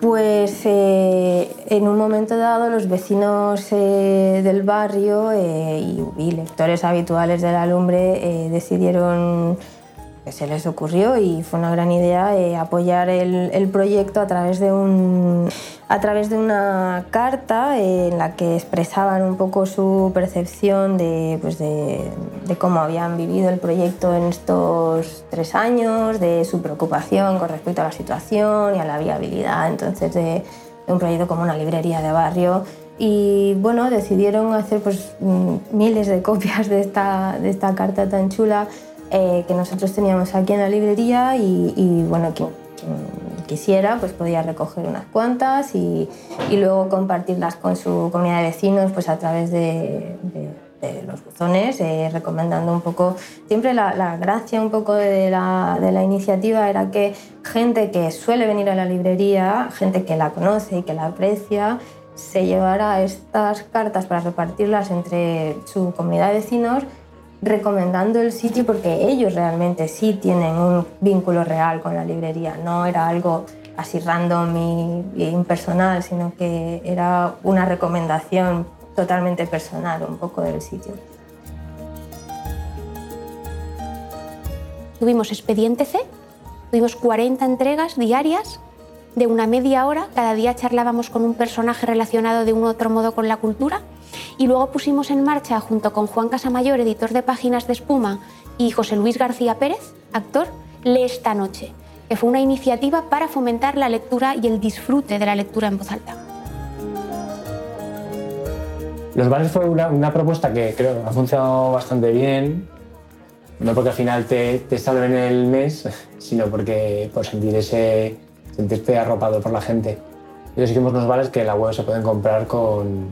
Pues eh, en un momento dado los vecinos eh, del barrio eh, y, lectores habituales de la lumbre decidieron se les ocurrió y fue una gran idea eh, apoyar el, proyecto a través, de un, a través de una carta en la que expresaban un poco su percepción de, pues de, cómo habían vivido el proyecto en estos tres años, de su preocupación con respecto a la situación y a la viabilidad entonces de, un proyecto como una librería de barrio. Y bueno, decidieron hacer pues, mm, miles de copias de esta, de esta carta tan chula eh, que nosotros teníamos aquí en la librería y, bueno, quien, quisiera pues podía recoger unas cuantas y, y, luego compartirlas con su comunidad de vecinos pues a través de, los buzones, eh, recomendando un poco, siempre la, la gracia un poco de la, de la, iniciativa era que gente que suele venir a la librería, gente que la conoce y que la aprecia, se llevara estas cartas para repartirlas entre su comunidad de vecinos recomendando el sitio porque ellos realmente sí tienen un vínculo real con la librería, no era algo así random y, impersonal, sino que era una recomendación totalmente personal un poco del sitio. Tuvimos expediente C, tuvimos 40 entregas diarias de una media hora, cada día charlábamos con un personaje relacionado de un otro modo con la cultura y luego pusimos en marcha, junto con Juan Casamayor, editor de Páginas de Espuma, y José Luis García Pérez, actor, Lee esta noche, que fue una iniciativa para fomentar la lectura y el disfrute de la lectura en voz alta. Los bares fue una, propuesta que creo ha funcionado bastante bien, no porque al final te, te salven el mes, [LAUGHS] sino porque por sentir ese, sentirte arropado por la gente. Entonces hicimos unos vales que en la web se pueden comprar con...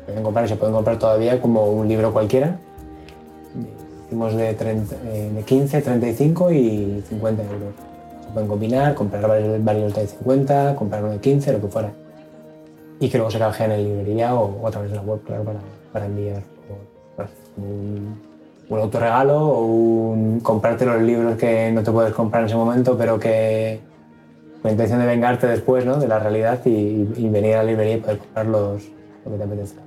Se pueden comprar y se pueden comprar todavía como un libro cualquiera. Hicimos de, 30, eh, de 15, 35 y 50 euros. Se pueden combinar, comprar varios, de 50, comprar uno de 15, lo que fuera. Y que luego se canjeen en librería o, a través de la web, claro, para, enviar. O, un, un autorregalo o un comprarte los libros que no te puedes comprar en ese momento, pero que la intención de vengarte después ¿no? de la realidad y, venir a la librería y poder comprar los, lo que te apetezca.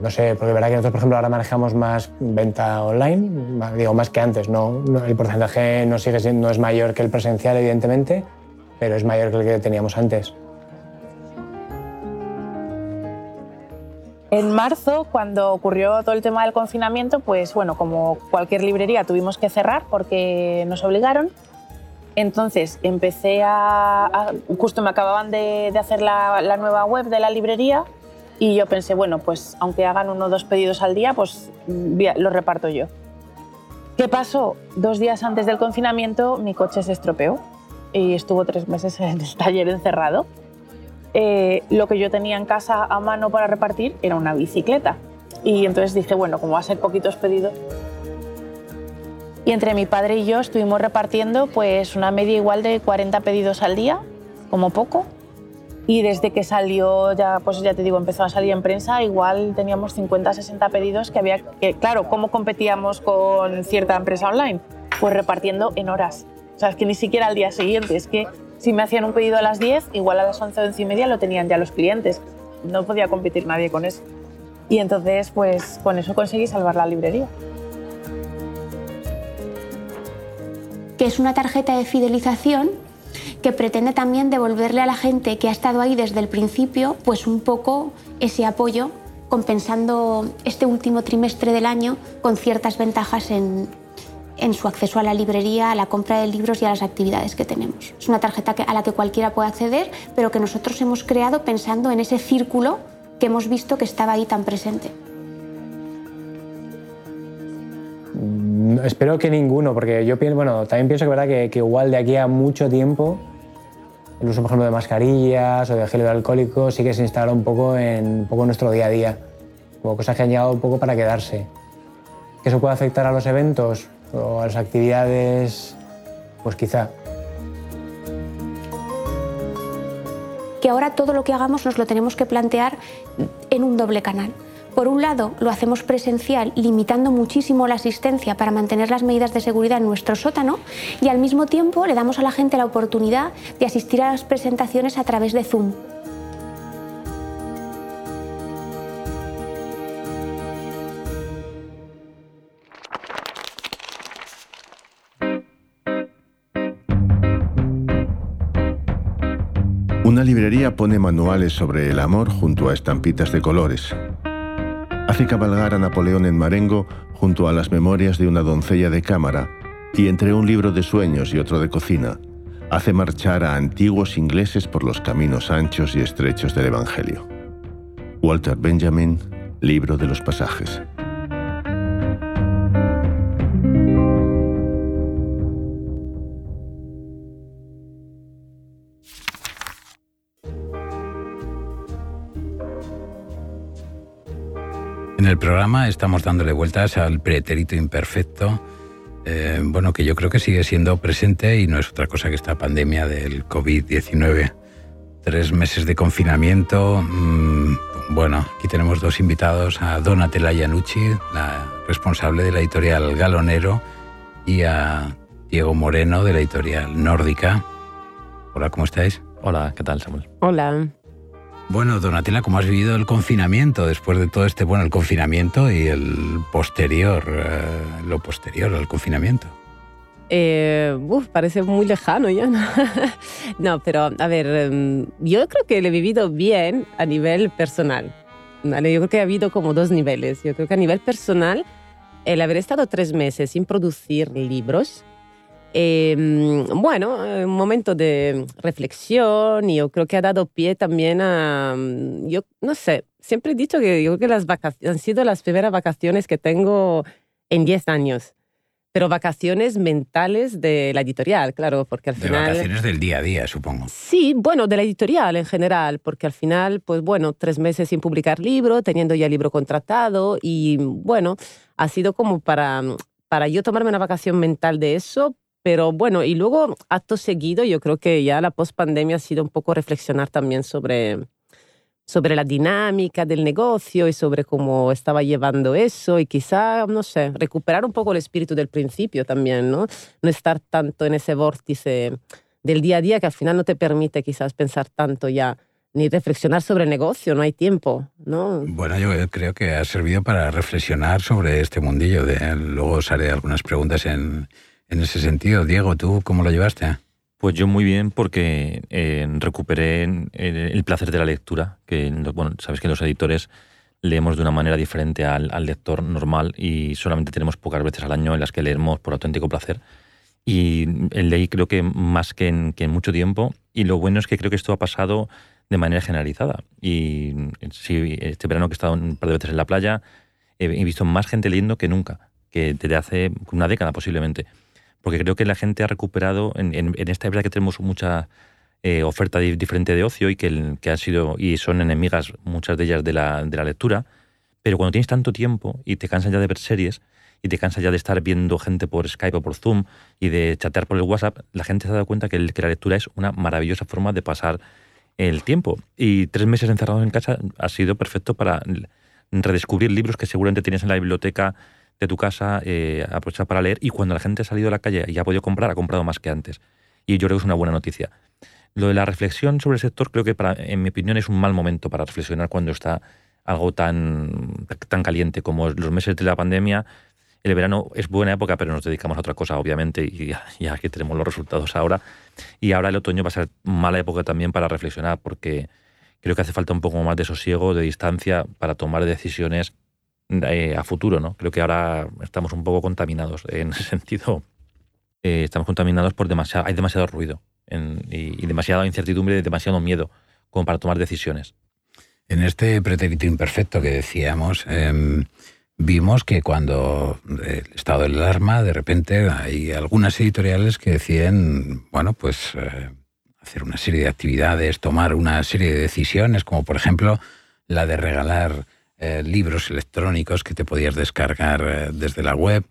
No sé, porque verdad que nosotros, por ejemplo, ahora manejamos más venta online, digo más que antes, no el porcentaje no, sigue siendo, no es mayor que el presencial, evidentemente, pero es mayor que el que teníamos antes. En marzo, cuando ocurrió todo el tema del confinamiento, pues bueno, como cualquier librería tuvimos que cerrar porque nos obligaron. Entonces empecé a, a justo me acababan de, de hacer la, la, nueva web de la librería y yo pensé, bueno, pues aunque hagan uno o dos pedidos al día, pues los reparto yo. ¿Qué pasó? Dos días antes del confinamiento mi coche se estropeó y estuvo tres meses en el taller encerrado eh, lo que yo tenía en casa a mano para repartir era una bicicleta. Y entonces dije, bueno, como va a ser poquitos pedidos. Y entre mi padre y yo estuvimos repartiendo pues una media igual de 40 pedidos al día, como poco. Y desde que salió, ya, pues ya te digo, empezó a salir en prensa, igual teníamos 50, 60 pedidos que había que, claro, ¿cómo competíamos con cierta empresa online? Pues repartiendo en horas. O sea, es que ni siquiera al día siguiente, es que si me hacían un pedido a las 10, igual a las 11 o 11 y media lo tenían ya los clientes. No podía competir nadie con eso. Y entonces, pues con eso conseguí salvar la librería. Que es una tarjeta de fidelización que pretende también devolverle a la gente que ha estado ahí desde el principio, pues un poco ese apoyo, compensando este último trimestre del año con ciertas ventajas en, en su acceso a la librería, a la compra de libros y a las actividades que tenemos. Es una tarjeta a la que cualquiera puede acceder, pero que nosotros hemos creado pensando en ese círculo que hemos visto que estaba ahí tan presente. Espero que ninguno, porque yo pienso, bueno, también pienso que, ¿verdad? Que, igual de aquí a mucho tiempo el uso, por ejemplo, de mascarillas o de gel alcohólico sí que se instala un poco en poco nuestro día a día, como cosas que han llegado un poco para quedarse. ¿Que eso puede afectar a los eventos? o a las actividades, pues quizá. Que ahora todo lo que hagamos nos lo tenemos que plantear en un doble canal. Por un lado, lo hacemos presencial, limitando muchísimo la asistencia para mantener las medidas de seguridad en nuestro sótano y al mismo tiempo le damos a la gente la oportunidad de asistir a las presentaciones a través de Zoom. Una librería pone manuales sobre el amor junto a estampitas de colores. Hace cabalgar a Napoleón en Marengo junto a las memorias de una doncella de cámara y entre un libro de sueños y otro de cocina, hace marchar a antiguos ingleses por los caminos anchos y estrechos del Evangelio. Walter Benjamin, Libro de los Pasajes. En el programa estamos dándole vueltas al pretérito imperfecto, eh, bueno, que yo creo que sigue siendo presente y no es otra cosa que esta pandemia del COVID-19. Tres meses de confinamiento. Mmm, bueno, aquí tenemos dos invitados, a Donatella Iannucci, la responsable de la editorial Galonero, y a Diego Moreno, de la editorial Nórdica. Hola, ¿cómo estáis? Hola, ¿qué tal, Samuel? Hola. Bueno, Donatella, ¿cómo has vivido el confinamiento después de todo este, bueno, el confinamiento y el posterior, eh, lo posterior al confinamiento? Eh, uf, parece muy lejano ya. ¿no? [LAUGHS] no, pero a ver, em, yo creo que lo he vivido bien a nivel personal. ¿vale? Yo creo que ha habido como dos niveles. Yo creo que a nivel personal, el haber estado tres meses sin producir libros, eh, bueno, un momento de reflexión y yo creo que ha dado pie también a, yo no sé, siempre he dicho que yo creo que las vacaciones han sido las primeras vacaciones que tengo en 10 años. pero vacaciones mentales de la editorial, claro, porque al De final... vacaciones del día a día, supongo. Sí, bueno, de la editorial en general, porque al final, pues bueno, tres meses sin publicar libro, teniendo ya libro contratado y bueno, ha sido como para, para yo tomarme una vacación mental de eso, pero bueno, y luego acto seguido yo creo que ya la post-pandemia ha sido un poco reflexionar también sobre, sobre la dinámica del negocio y sobre cómo estaba llevando eso y quizá, no sé, recuperar un poco el espíritu del principio también, ¿no? No estar tanto en ese vórtice del día a día que al final no te permite quizás pensar tanto ya ni reflexionar sobre el negocio, no hay tiempo, ¿no? Bueno, yo creo que ha servido para reflexionar sobre este mundillo. De, luego os haré algunas preguntas en, en ese sentido. Diego, ¿tú cómo lo llevaste? Pues yo muy bien porque eh, recuperé el, el placer de la lectura, que bueno, sabes que los editores leemos de una manera diferente al, lector normal y solamente tenemos pocas veces al año en las que leemos por auténtico placer. Y leí creo que más que en, que en mucho tiempo y lo bueno es que creo que esto ha pasado de manera generalizada. Y sí, este verano que he estado un par de veces en la playa he visto más gente leyendo que nunca, que desde hace una década posiblemente porque creo que la gente ha recuperado, en, en, esta época que tenemos mucha eh, oferta diferente de ocio y que, han sido y son enemigas muchas de ellas de la, de la lectura, pero cuando tienes tanto tiempo y te cansas ya de ver series y te cansas ya de estar viendo gente por Skype o por Zoom y de chatear por el WhatsApp, la gente se ha dado cuenta que, que la lectura es una maravillosa forma de pasar el tiempo. Y tres meses encerrados en casa ha sido perfecto para redescubrir libros que seguramente tienes en la biblioteca de tu casa, eh, para leer y cuando la gente ha salido a la calle y ha podido comprar, ha comprado más que antes. Y yo creo que es una buena noticia. Lo de la reflexión sobre el sector creo que, en mi opinión, es un mal momento para reflexionar cuando está algo tan, tan caliente como los meses de la pandemia. El verano es buena época, pero nos dedicamos a otra cosa, obviamente, y ya que tenemos los resultados ahora. Y ahora el otoño va a ser mala época también para reflexionar, porque creo que hace falta un poco más de sosiego, de distancia, para tomar decisiones eh, a futuro, ¿no? Creo que ahora estamos un poco contaminados en ese [LAUGHS] sentido. Eh, estamos contaminados por demasiado, hay demasiado ruido y, y, demasiada incertidumbre, demasiado miedo como para tomar decisiones. En este pretérito imperfecto que decíamos, eh, vimos que cuando el estado de alarma, de repente hay algunas editoriales que deciden, bueno, pues eh, hacer una serie de actividades, tomar una serie de decisiones, como por ejemplo la de regalar eh, libros electrónicos que te podías descargar eh, desde la web.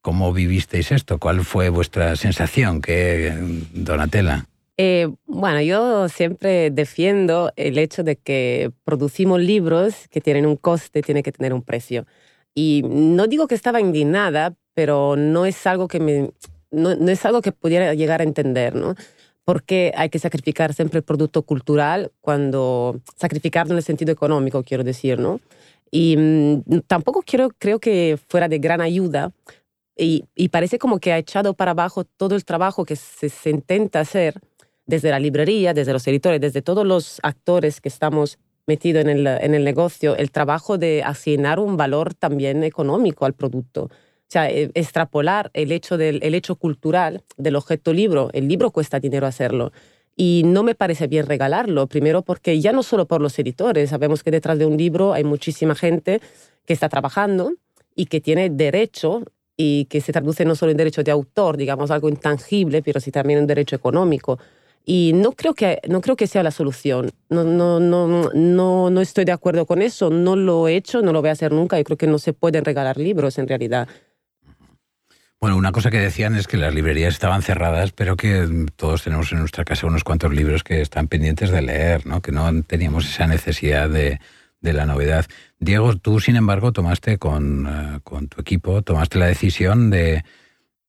¿Cómo vivisteis esto? ¿Cuál fue vuestra sensación, que Donatella? Eh, bueno, yo siempre defiendo el hecho de que producimos libros que tienen un coste, tiene que tener un precio. Y no digo que estaba indignada, pero no es algo que me, no, no es algo que pudiera llegar a entender, ¿no? Porque hay que sacrificar siempre el producto cultural cuando sacrificarlo en el sentido económico, quiero decir, ¿no? Y mmm, tampoco quiero, creo que fuera de gran ayuda y, y, parece como que ha echado para abajo todo el trabajo que se, se, intenta hacer desde la librería, desde los editores, desde todos los actores que estamos metidos en el, en el negocio, el trabajo de asignar un valor también económico al producto. O sea, extrapolar el hecho, del, el hecho cultural del objeto libro. El libro cuesta dinero hacerlo. Y no me parece bien regalarlo, primero porque ya no solo por los editores, sabemos que detrás de un libro hay muchísima gente que está trabajando y que tiene derecho y que se traduce no solo en derecho de autor, digamos algo intangible, pero sí también en derecho económico. Y no creo que, no creo que sea la solución. No, no, no, no, no estoy de acuerdo con eso. No lo he hecho, no lo voy a hacer nunca. Yo creo que no se pueden regalar libros en realidad. Bueno, una cosa que decían es que las librerías estaban cerradas, pero que todos tenemos en nuestra casa unos cuantos libros que están pendientes de leer, ¿no? que no teníamos esa necesidad de, de la novedad. Diego, tú, sin embargo, tomaste con, uh, con tu equipo, tomaste la decisión de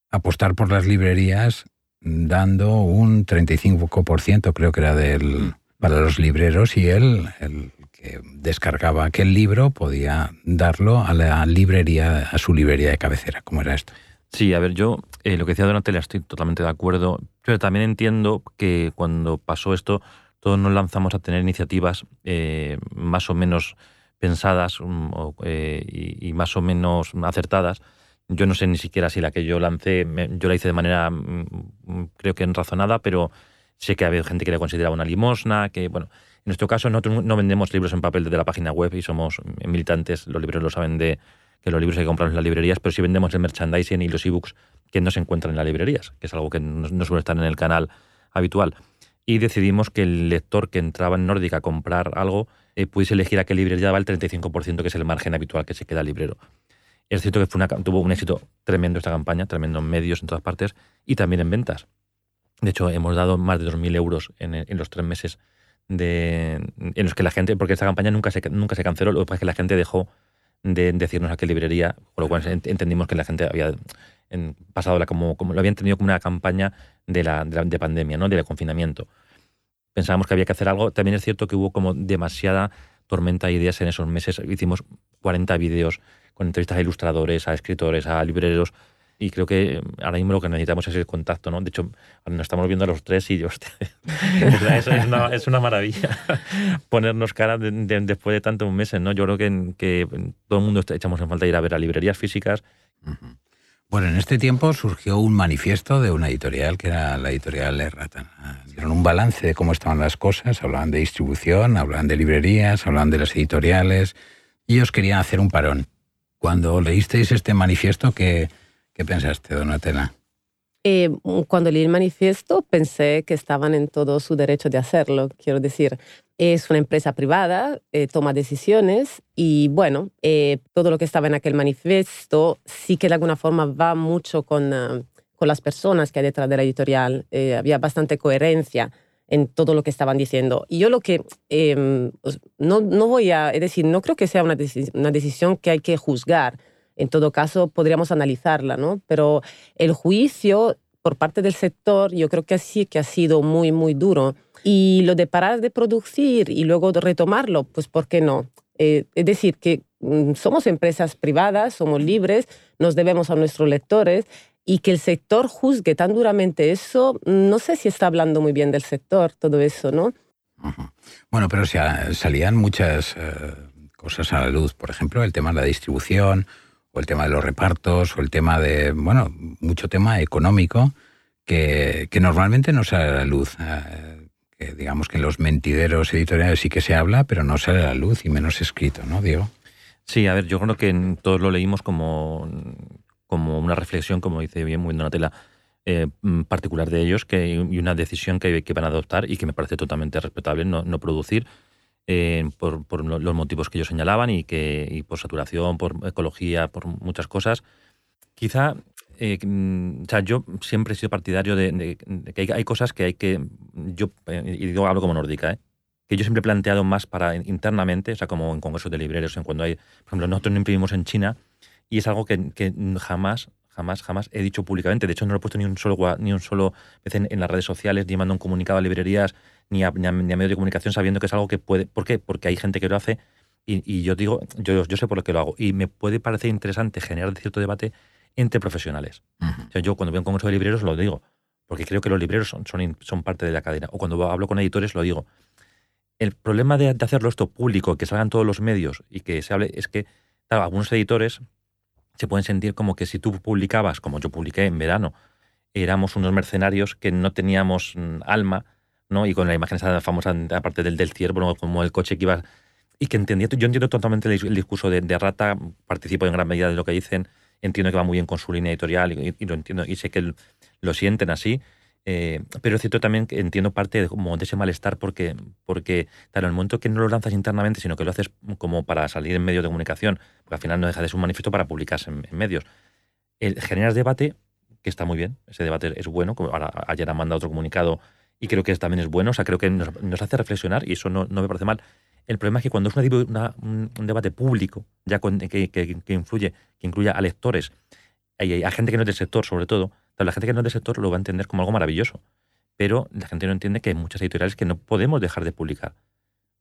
apostar por las librerías dando un 35%, creo que era del, para los libreros, y él, el que descargaba aquel libro, podía darlo a la librería, a su librería de cabecera. ¿Cómo era esto? Sí, a ver, yo eh, lo que decía Donatella estoy totalmente de acuerdo, pero también entiendo que cuando pasó esto todos nos lanzamos a tener iniciativas eh, más o menos pensadas um, eh, y, más o menos acertadas. Yo no sé ni siquiera si la que yo lancé, yo la hice de manera um, creo que razonada, pero sé que había gente que la consideraba una limosna, que bueno, en nuestro caso nosotros no vendemos libros en papel desde la página web y somos militantes, los libros lo saben de que los libros hay que comprarlos en las librerías, pero sí vendemos el merchandising y los ebooks que no se encuentran en las librerías, que es algo que no, suele estar en el canal habitual. Y decidimos que el lector que entraba en Nórdica a comprar algo eh, pudiese elegir a qué librería va el 35%, que es el margen habitual que se queda librero. Es cierto que tuvo un éxito tremendo esta campaña, tremendo en medios en todas partes y también en ventas. De hecho, hemos dado más de 2.000 euros en, en, los tres meses de, en los que la gente, porque esta campaña nunca se, nunca se canceló, lo que pasa es que la gente dejó de decirnos a qué librería, con lo cual entendimos que la gente había pasado la, como, como lo habían tenido como una campaña de la, de, pandemia, ¿no? de confinamiento. Pensábamos que había que hacer algo. También es cierto que hubo como demasiada tormenta de ideas en esos meses. Hicimos 40 vídeos con entrevistas a ilustradores, a escritores, a libreros. Y creo que ahora mismo lo que necesitamos es el contacto, ¿no? De hecho, nos estamos viendo a los tres y yo, [LAUGHS] es, una, es, una, maravilla [LAUGHS] ponernos cara después de tantos meses, ¿no? Yo creo que, que todo el mundo echamos en falta ir a ver a librerías físicas. Bueno, en este tiempo surgió un manifiesto de una editorial que era la editorial Erratan. Dieron un balance de cómo estaban las cosas, hablaban de distribución, hablaban de librerías, hablaban de las editoriales. Y ellos querían hacer un parón. Cuando leísteis este manifiesto, ¿qué, qué pensaste, Donatella? Eh, cuando leí el manifiesto pensé que estaban en todo su derecho de hacerlo. Quiero decir, es una empresa privada, eh, toma decisiones y bueno, eh, todo lo que estaba en aquel manifiesto sí que de alguna forma va mucho con, ah, con las personas que hay detrás de la editorial. había bastante coherencia en todo lo que estaban diciendo. Y yo lo que em, no, no voy a, es decir, no creo que sea una, una decisión que hay que juzgar en todo caso, podríamos analizarla, ¿no? Pero el juicio por parte del sector, yo creo que sí que ha sido muy, muy duro. Y lo de parar de producir y luego retomarlo, pues ¿por qué no? Eh, es decir, que mm, somos empresas privadas, somos libres, nos debemos a nuestros lectores y que el sector juzgue tan duramente eso, no sé si está hablando muy bien del sector, todo eso, ¿no? Bueno, pero salían muchas eh, cosas a la luz, por ejemplo, el tema de la distribución, el tema de los repartos, o el tema de, bueno, mucho tema económico que, que normalmente no sale a la luz. Eh, digamos que en los mentideros editoriales sí que se habla, pero no sale a la luz y menos escrito, ¿no, Diego? Sí, a ver, yo creo que todos lo leímos como, como una reflexión, como dice bien muy Donatella, eh, particular de ellos que, y una decisión que, que, van a adoptar y que me parece totalmente respetable no, no producir eh, por, por, los motivos que ellos señalaban y, que, y por saturación, por ecología, por muchas cosas. Quizá, eh, mm, o sea, yo siempre he sido partidario de, que hay, cosas que hay que, yo, eh, y digo, hablo como nórdica, ¿eh? que yo siempre he planteado más para internamente, o sea, como en congresos de libreros, en cuando hay, por ejemplo, nosotros no imprimimos en China y es algo que, que jamás jamás, jamás he dicho públicamente. De hecho, no lo he puesto ni un solo, ni un solo vez en, las redes sociales, ni mando un comunicado a librerías, ni a, ni, a, medios de comunicación, sabiendo que es algo que puede. ¿Por qué? Porque hay gente que lo hace y, yo digo, yo, yo sé por lo que lo hago. Y me puede parecer interesante generar cierto debate entre profesionales. o sea, yo cuando veo un congreso de libreros lo digo, porque creo que los libreros son, son, son parte de la cadena. O cuando hablo con editores lo digo. El problema de, hacerlo esto público, que salgan todos los medios y que se hable, es que algunos editores se pueden sentir como que si tú publicabas, como yo publiqué en verano, éramos unos mercenarios que no teníamos mm, alma, ¿no? Y con la imagen esa famosa, aparte del, del ciervo, como el coche que iba... Y que entendía, yo entiendo totalmente el, discurso de, Rata, participo en gran medida de lo que dicen, entiendo que va muy bien con su línea editorial y, lo entiendo, y sé que lo sienten así, eh, pero es cierto también que entiendo parte de, como ese malestar porque, porque claro, en el momento que no lo lanzas internamente, sino que lo haces como para salir en medios de comunicación, porque al final no deja de ser un manifiesto para publicarse en, medios, el, generas debate, que está muy bien, ese debate es bueno, como ayer han mandado otro comunicado y creo que también es bueno, o sea, creo que nos, hace reflexionar y eso no, no, me parece mal. El problema es que cuando es una, un, debate público, ya que, que, influye, que incluya a lectores, a gente que no es del sector sobre todo, la gente que no es del sector lo va a entender como algo maravilloso, pero la gente no entiende que hay muchas editoriales que no podemos dejar de publicar.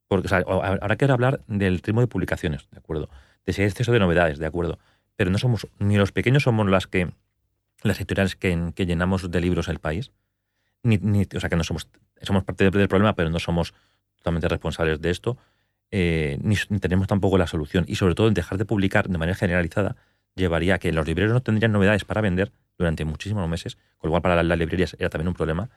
Porque, ahora quiero hablar del ritmo de publicaciones, ¿de acuerdo? De si hay exceso de novedades, ¿de acuerdo? Pero no somos, ni los pequeños somos las que, las editoriales que, llenamos de libros el país, ni, o sea, que no somos, somos parte del problema, pero no somos totalmente responsables de esto, eh, ni, ni, tenemos tampoco la solución. Y sobre todo, el dejar de publicar de manera generalizada llevaría a que los libreros no tendrían novedades para vender durante muchísimos meses, con lo cual para las, librerías era también un problema.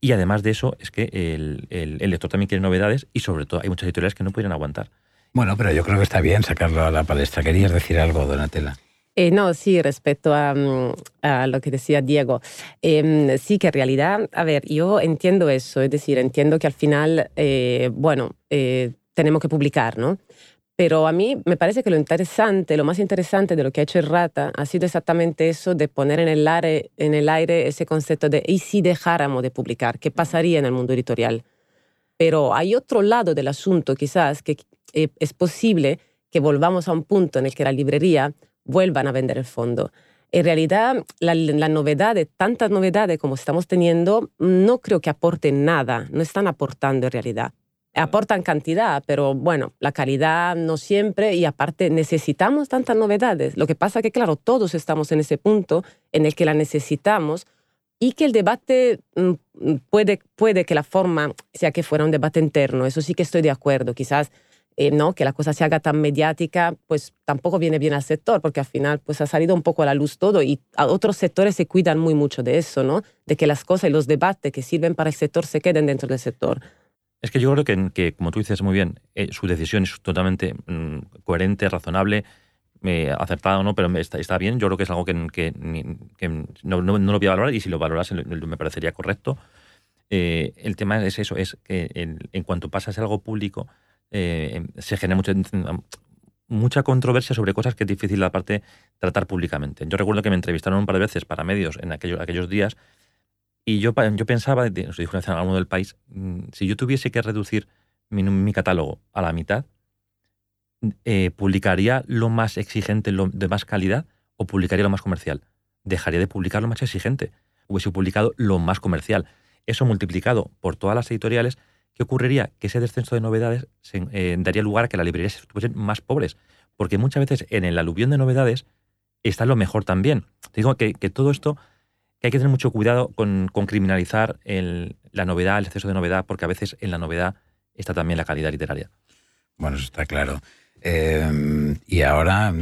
Y además de eso, es que el, lector también quiere novedades y sobre todo hay muchas editoriales que no pueden aguantar. Bueno, pero yo creo que está bien sacarlo a la palestra. ¿Querías decir algo, Donatella? Eh, no, sí, respecto a, mm, a, lo que decía Diego. Eh, sí, que en realidad, a ver, yo entiendo eso, es decir, entiendo que al final, eh, bueno, eh, tenemos que publicar, ¿no? Pero a mí me parece que lo interesante, lo más interesante de lo que ha hecho el Rata ha sido exactamente eso de poner en el aire, en el aire ese concepto de ¿y si dejáramos de publicar? ¿Qué pasaría en el mundo editorial? Pero hay otro lado del asunto, quizás, que es posible que volvamos a un punto en el que la librería vuelvan a vender el fondo. En realidad, la, la novedad, tantas novedades como estamos teniendo, no creo que aporten nada, no están aportando en realidad aportan cantidad, pero bueno, la calidad no siempre y aparte necesitamos tantas novedades. Lo que pasa que, claro, todos estamos en ese punto en el que la necesitamos y que el debate mm, puede, puede que la forma sea que fuera un debate interno, eso sí que estoy de acuerdo, quizás eh, no que la cosa se haga tan mediática, pues tampoco viene bien al sector, porque al final pues ha salido un poco a la luz todo y a otros sectores se cuidan muy mucho de eso, ¿no? De que las cosas y los debates que sirven para el sector se queden dentro del sector. Es que yo creo que, que como tú dices muy bien, eh, su decisión es totalmente mm, coherente, razonable, eh, acertada o no, pero está, está, bien. Yo creo que es algo que, que, que no, no, no, lo voy a valorar y si lo valoras me parecería correcto. Eh, el tema es eso, es que en, en cuanto pasa a ser algo público, eh, se genera mucha, controversia sobre cosas que es difícil aparte tratar públicamente. Yo recuerdo que me entrevistaron un par de veces para medios en aquellos, aquellos días y yo, yo pensaba, no sé, diferencia en alguno del país, mm, si yo tuviese que reducir mi, mi catálogo a la mitad, eh, ¿publicaría lo más exigente, lo de más calidad, o publicaría lo más comercial? Dejaría de publicar lo más exigente. Hubiese publicado lo más comercial. Eso multiplicado por todas las editoriales, ¿qué ocurriría? Que ese descenso de novedades eh, daría lugar a que las librerías estuviesen más pobres. Porque muchas veces en el aluvión de novedades está lo mejor también. Te digo que, que todo esto que hay que tener mucho cuidado con, con criminalizar la novedad, el exceso de novedad, porque a veces en la novedad está también la calidad literaria. Bueno, eso está claro. Eh, y ahora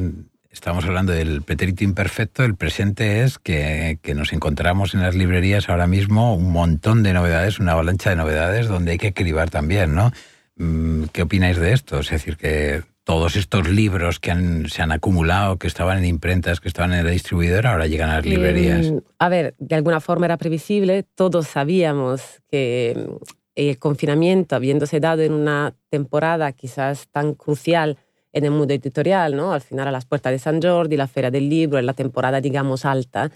estamos hablando del pretérito imperfecto. El presente es que, que, nos encontramos en las librerías ahora mismo un montón de novedades, una avalancha de novedades donde hay que cribar también, ¿no? Mm, ¿Qué opináis de esto? Es decir, que todos estos libros que han, se han acumulado, que estaban en imprentas, que estaban en la distribuidora, ahora llegan a las librerías. Mm, a ver, de alguna forma era previsible, todos sabíamos que mm, el confinamiento, habiéndose dado en una temporada quizás tan crucial en el mundo editorial, ¿no? al final a las puertas de San Jordi, la Feria del Libro, en la temporada, digamos, alta,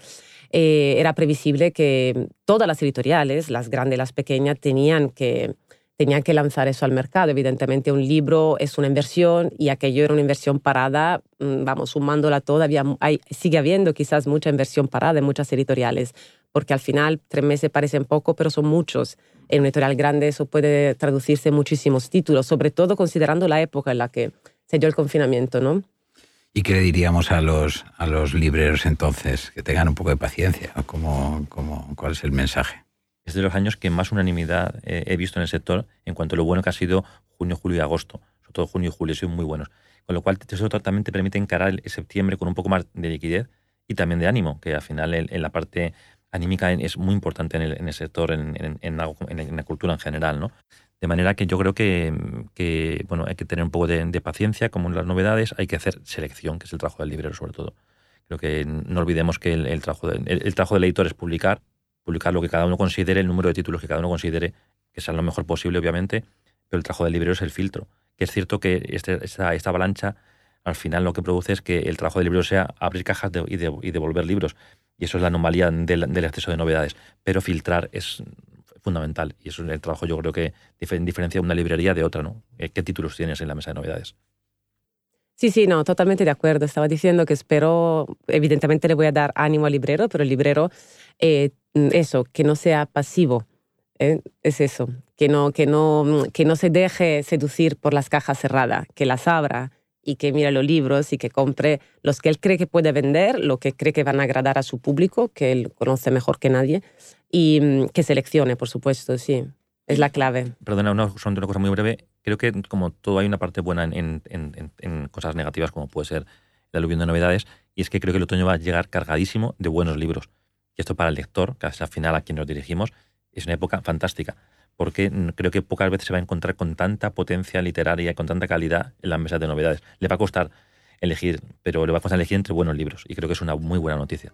eh, era previsible que todas las editoriales, las grandes y las pequeñas, tenían que tenían que lanzar eso al mercado. Evidentemente un libro es una inversión y aquello era una inversión parada, mm, vamos, sumándola toda, hay, sigue habiendo quizás mucha inversión parada en muchas editoriales, porque al final tres meses parecen poco, pero son muchos. En una editorial grande eso puede traducirse en muchísimos títulos, sobre todo considerando la época en la que se dio el confinamiento, ¿no? ¿Y qué le diríamos a los, a los libreros entonces? Que tengan un poco de paciencia. ¿Cómo, cómo, ¿Cuál es el mensaje? es de los años que más unanimidad eh, he visto en el sector en cuanto a lo bueno que ha sido junio, julio y agosto. Sobre todo junio y julio, son muy buenos. Con lo cual, eso también te permite encarar el septiembre con un poco más de liquidez y también de ánimo, que al final en, la parte anímica es muy importante en el, en el sector, en, en, en, la cultura en general. ¿no? De manera que yo creo que, bueno, hay que tener un poco de, paciencia, como en las novedades, hay que hacer selección, que es el trabajo del librero sobre todo. Creo que no olvidemos que el, trabajo, el, trabajo del editor es publicar, publicar lo que cada uno considere, el número de títulos que cada uno considere que sea lo mejor posible, obviamente, pero el trabajo del librero es el filtro. Que es cierto que este, esta, esta avalancha al final lo que produce es que el trabajo del librero sea abrir cajas de, y, devolver libros. Y eso es la anomalía del, del, exceso de novedades. Pero filtrar es fundamental. Y eso es el trabajo, yo creo que diferencia una librería de otra, ¿no? Eh, ¿Qué títulos tienes en la mesa de novedades? Sí, sí, no, totalmente de acuerdo. Estaba diciendo que espero, evidentemente le voy a dar ánimo al librero, pero el librero eh, eso, que no sea pasivo. ¿eh? Es eso, que no, que, no, que no se deje seducir por las cajas cerradas, que las abra y que mire los libros y que compre los que él cree que puede vender, lo que cree que van a agradar a su público, que él conoce mejor que nadie, y mm, que seleccione, por supuesto, sí. Es la clave. Perdona, una, una cosa muy breve. Creo que como todo hay una parte buena en, en, en cosas negativas, como puede ser el aluvión de novedades, y es que creo que el otoño va a llegar cargadísimo de buenos libros y esto para el lector, que es al final a quien nos dirigimos, es una época fantástica, porque creo que pocas veces se va a encontrar con tanta potencia literaria y con tanta calidad en las mesas de novedades. Le va a costar elegir, pero le va a costar elegir entre buenos libros, y creo que es una muy buena noticia.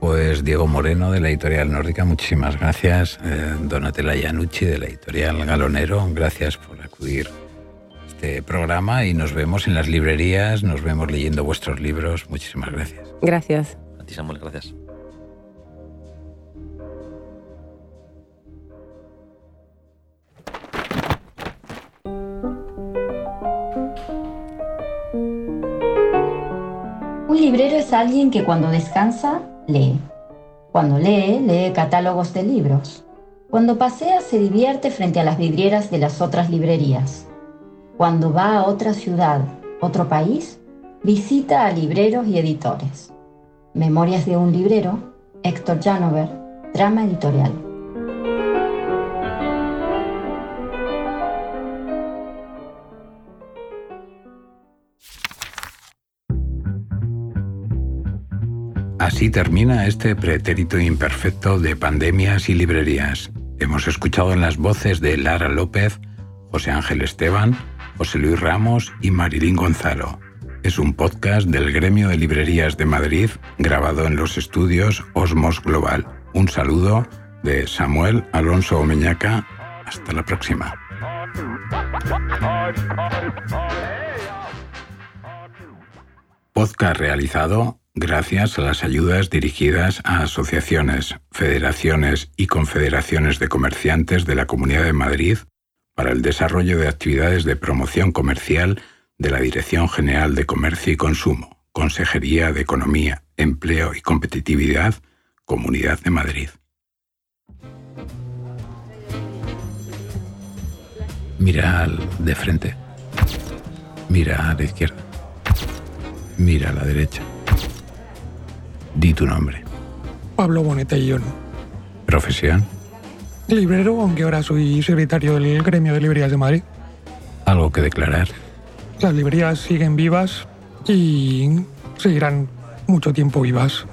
Pues Diego Moreno de la editorial Nórdica, muchísimas gracias. Eh, Donatella Iannucci de la editorial Galonero, gracias por acudir a este programa y nos vemos en las librerías, nos vemos leyendo vuestros libros. Muchísimas gracias. Gracias. A ti, Samuel, gracias. Librero es alguien que cuando descansa, lee. Cuando lee, lee catálogos de libros. Cuando pasea, se divierte frente a las vidrieras de las otras librerías. Cuando va a otra ciudad, otro país, visita a libreros y editores. Memorias de un librero, Héctor Janover, Drama Editorial. Termina este pretérito imperfecto de pandemias y librerías. Hemos escuchado en las voces de Lara López, José Ángel Esteban, José Luis Ramos y Marilín Gonzalo. Es un podcast del Gremio de Librerías de Madrid grabado en los estudios Osmos Global. Un saludo de Samuel Alonso Omeñaca. Hasta la próxima. Podcast realizado gracias a las ayudas dirigidas a asociaciones, federaciones y confederaciones de comerciantes de la Comunidad de Madrid para el desarrollo de actividades de promoción comercial de la Dirección General de Comercio y Consumo, Consejería de Economía, Empleo y Competitividad, Comunidad de Madrid. Mira al de frente. Mira a la izquierda. Mira a la derecha. Di tu nombre. Pablo Bonetellón. Profesión. Librero, aunque ahora soy secretario del Gremio de Librerías de Madrid. ¿Algo que declarar? Las librerías siguen vivas y seguirán mucho tiempo vivas.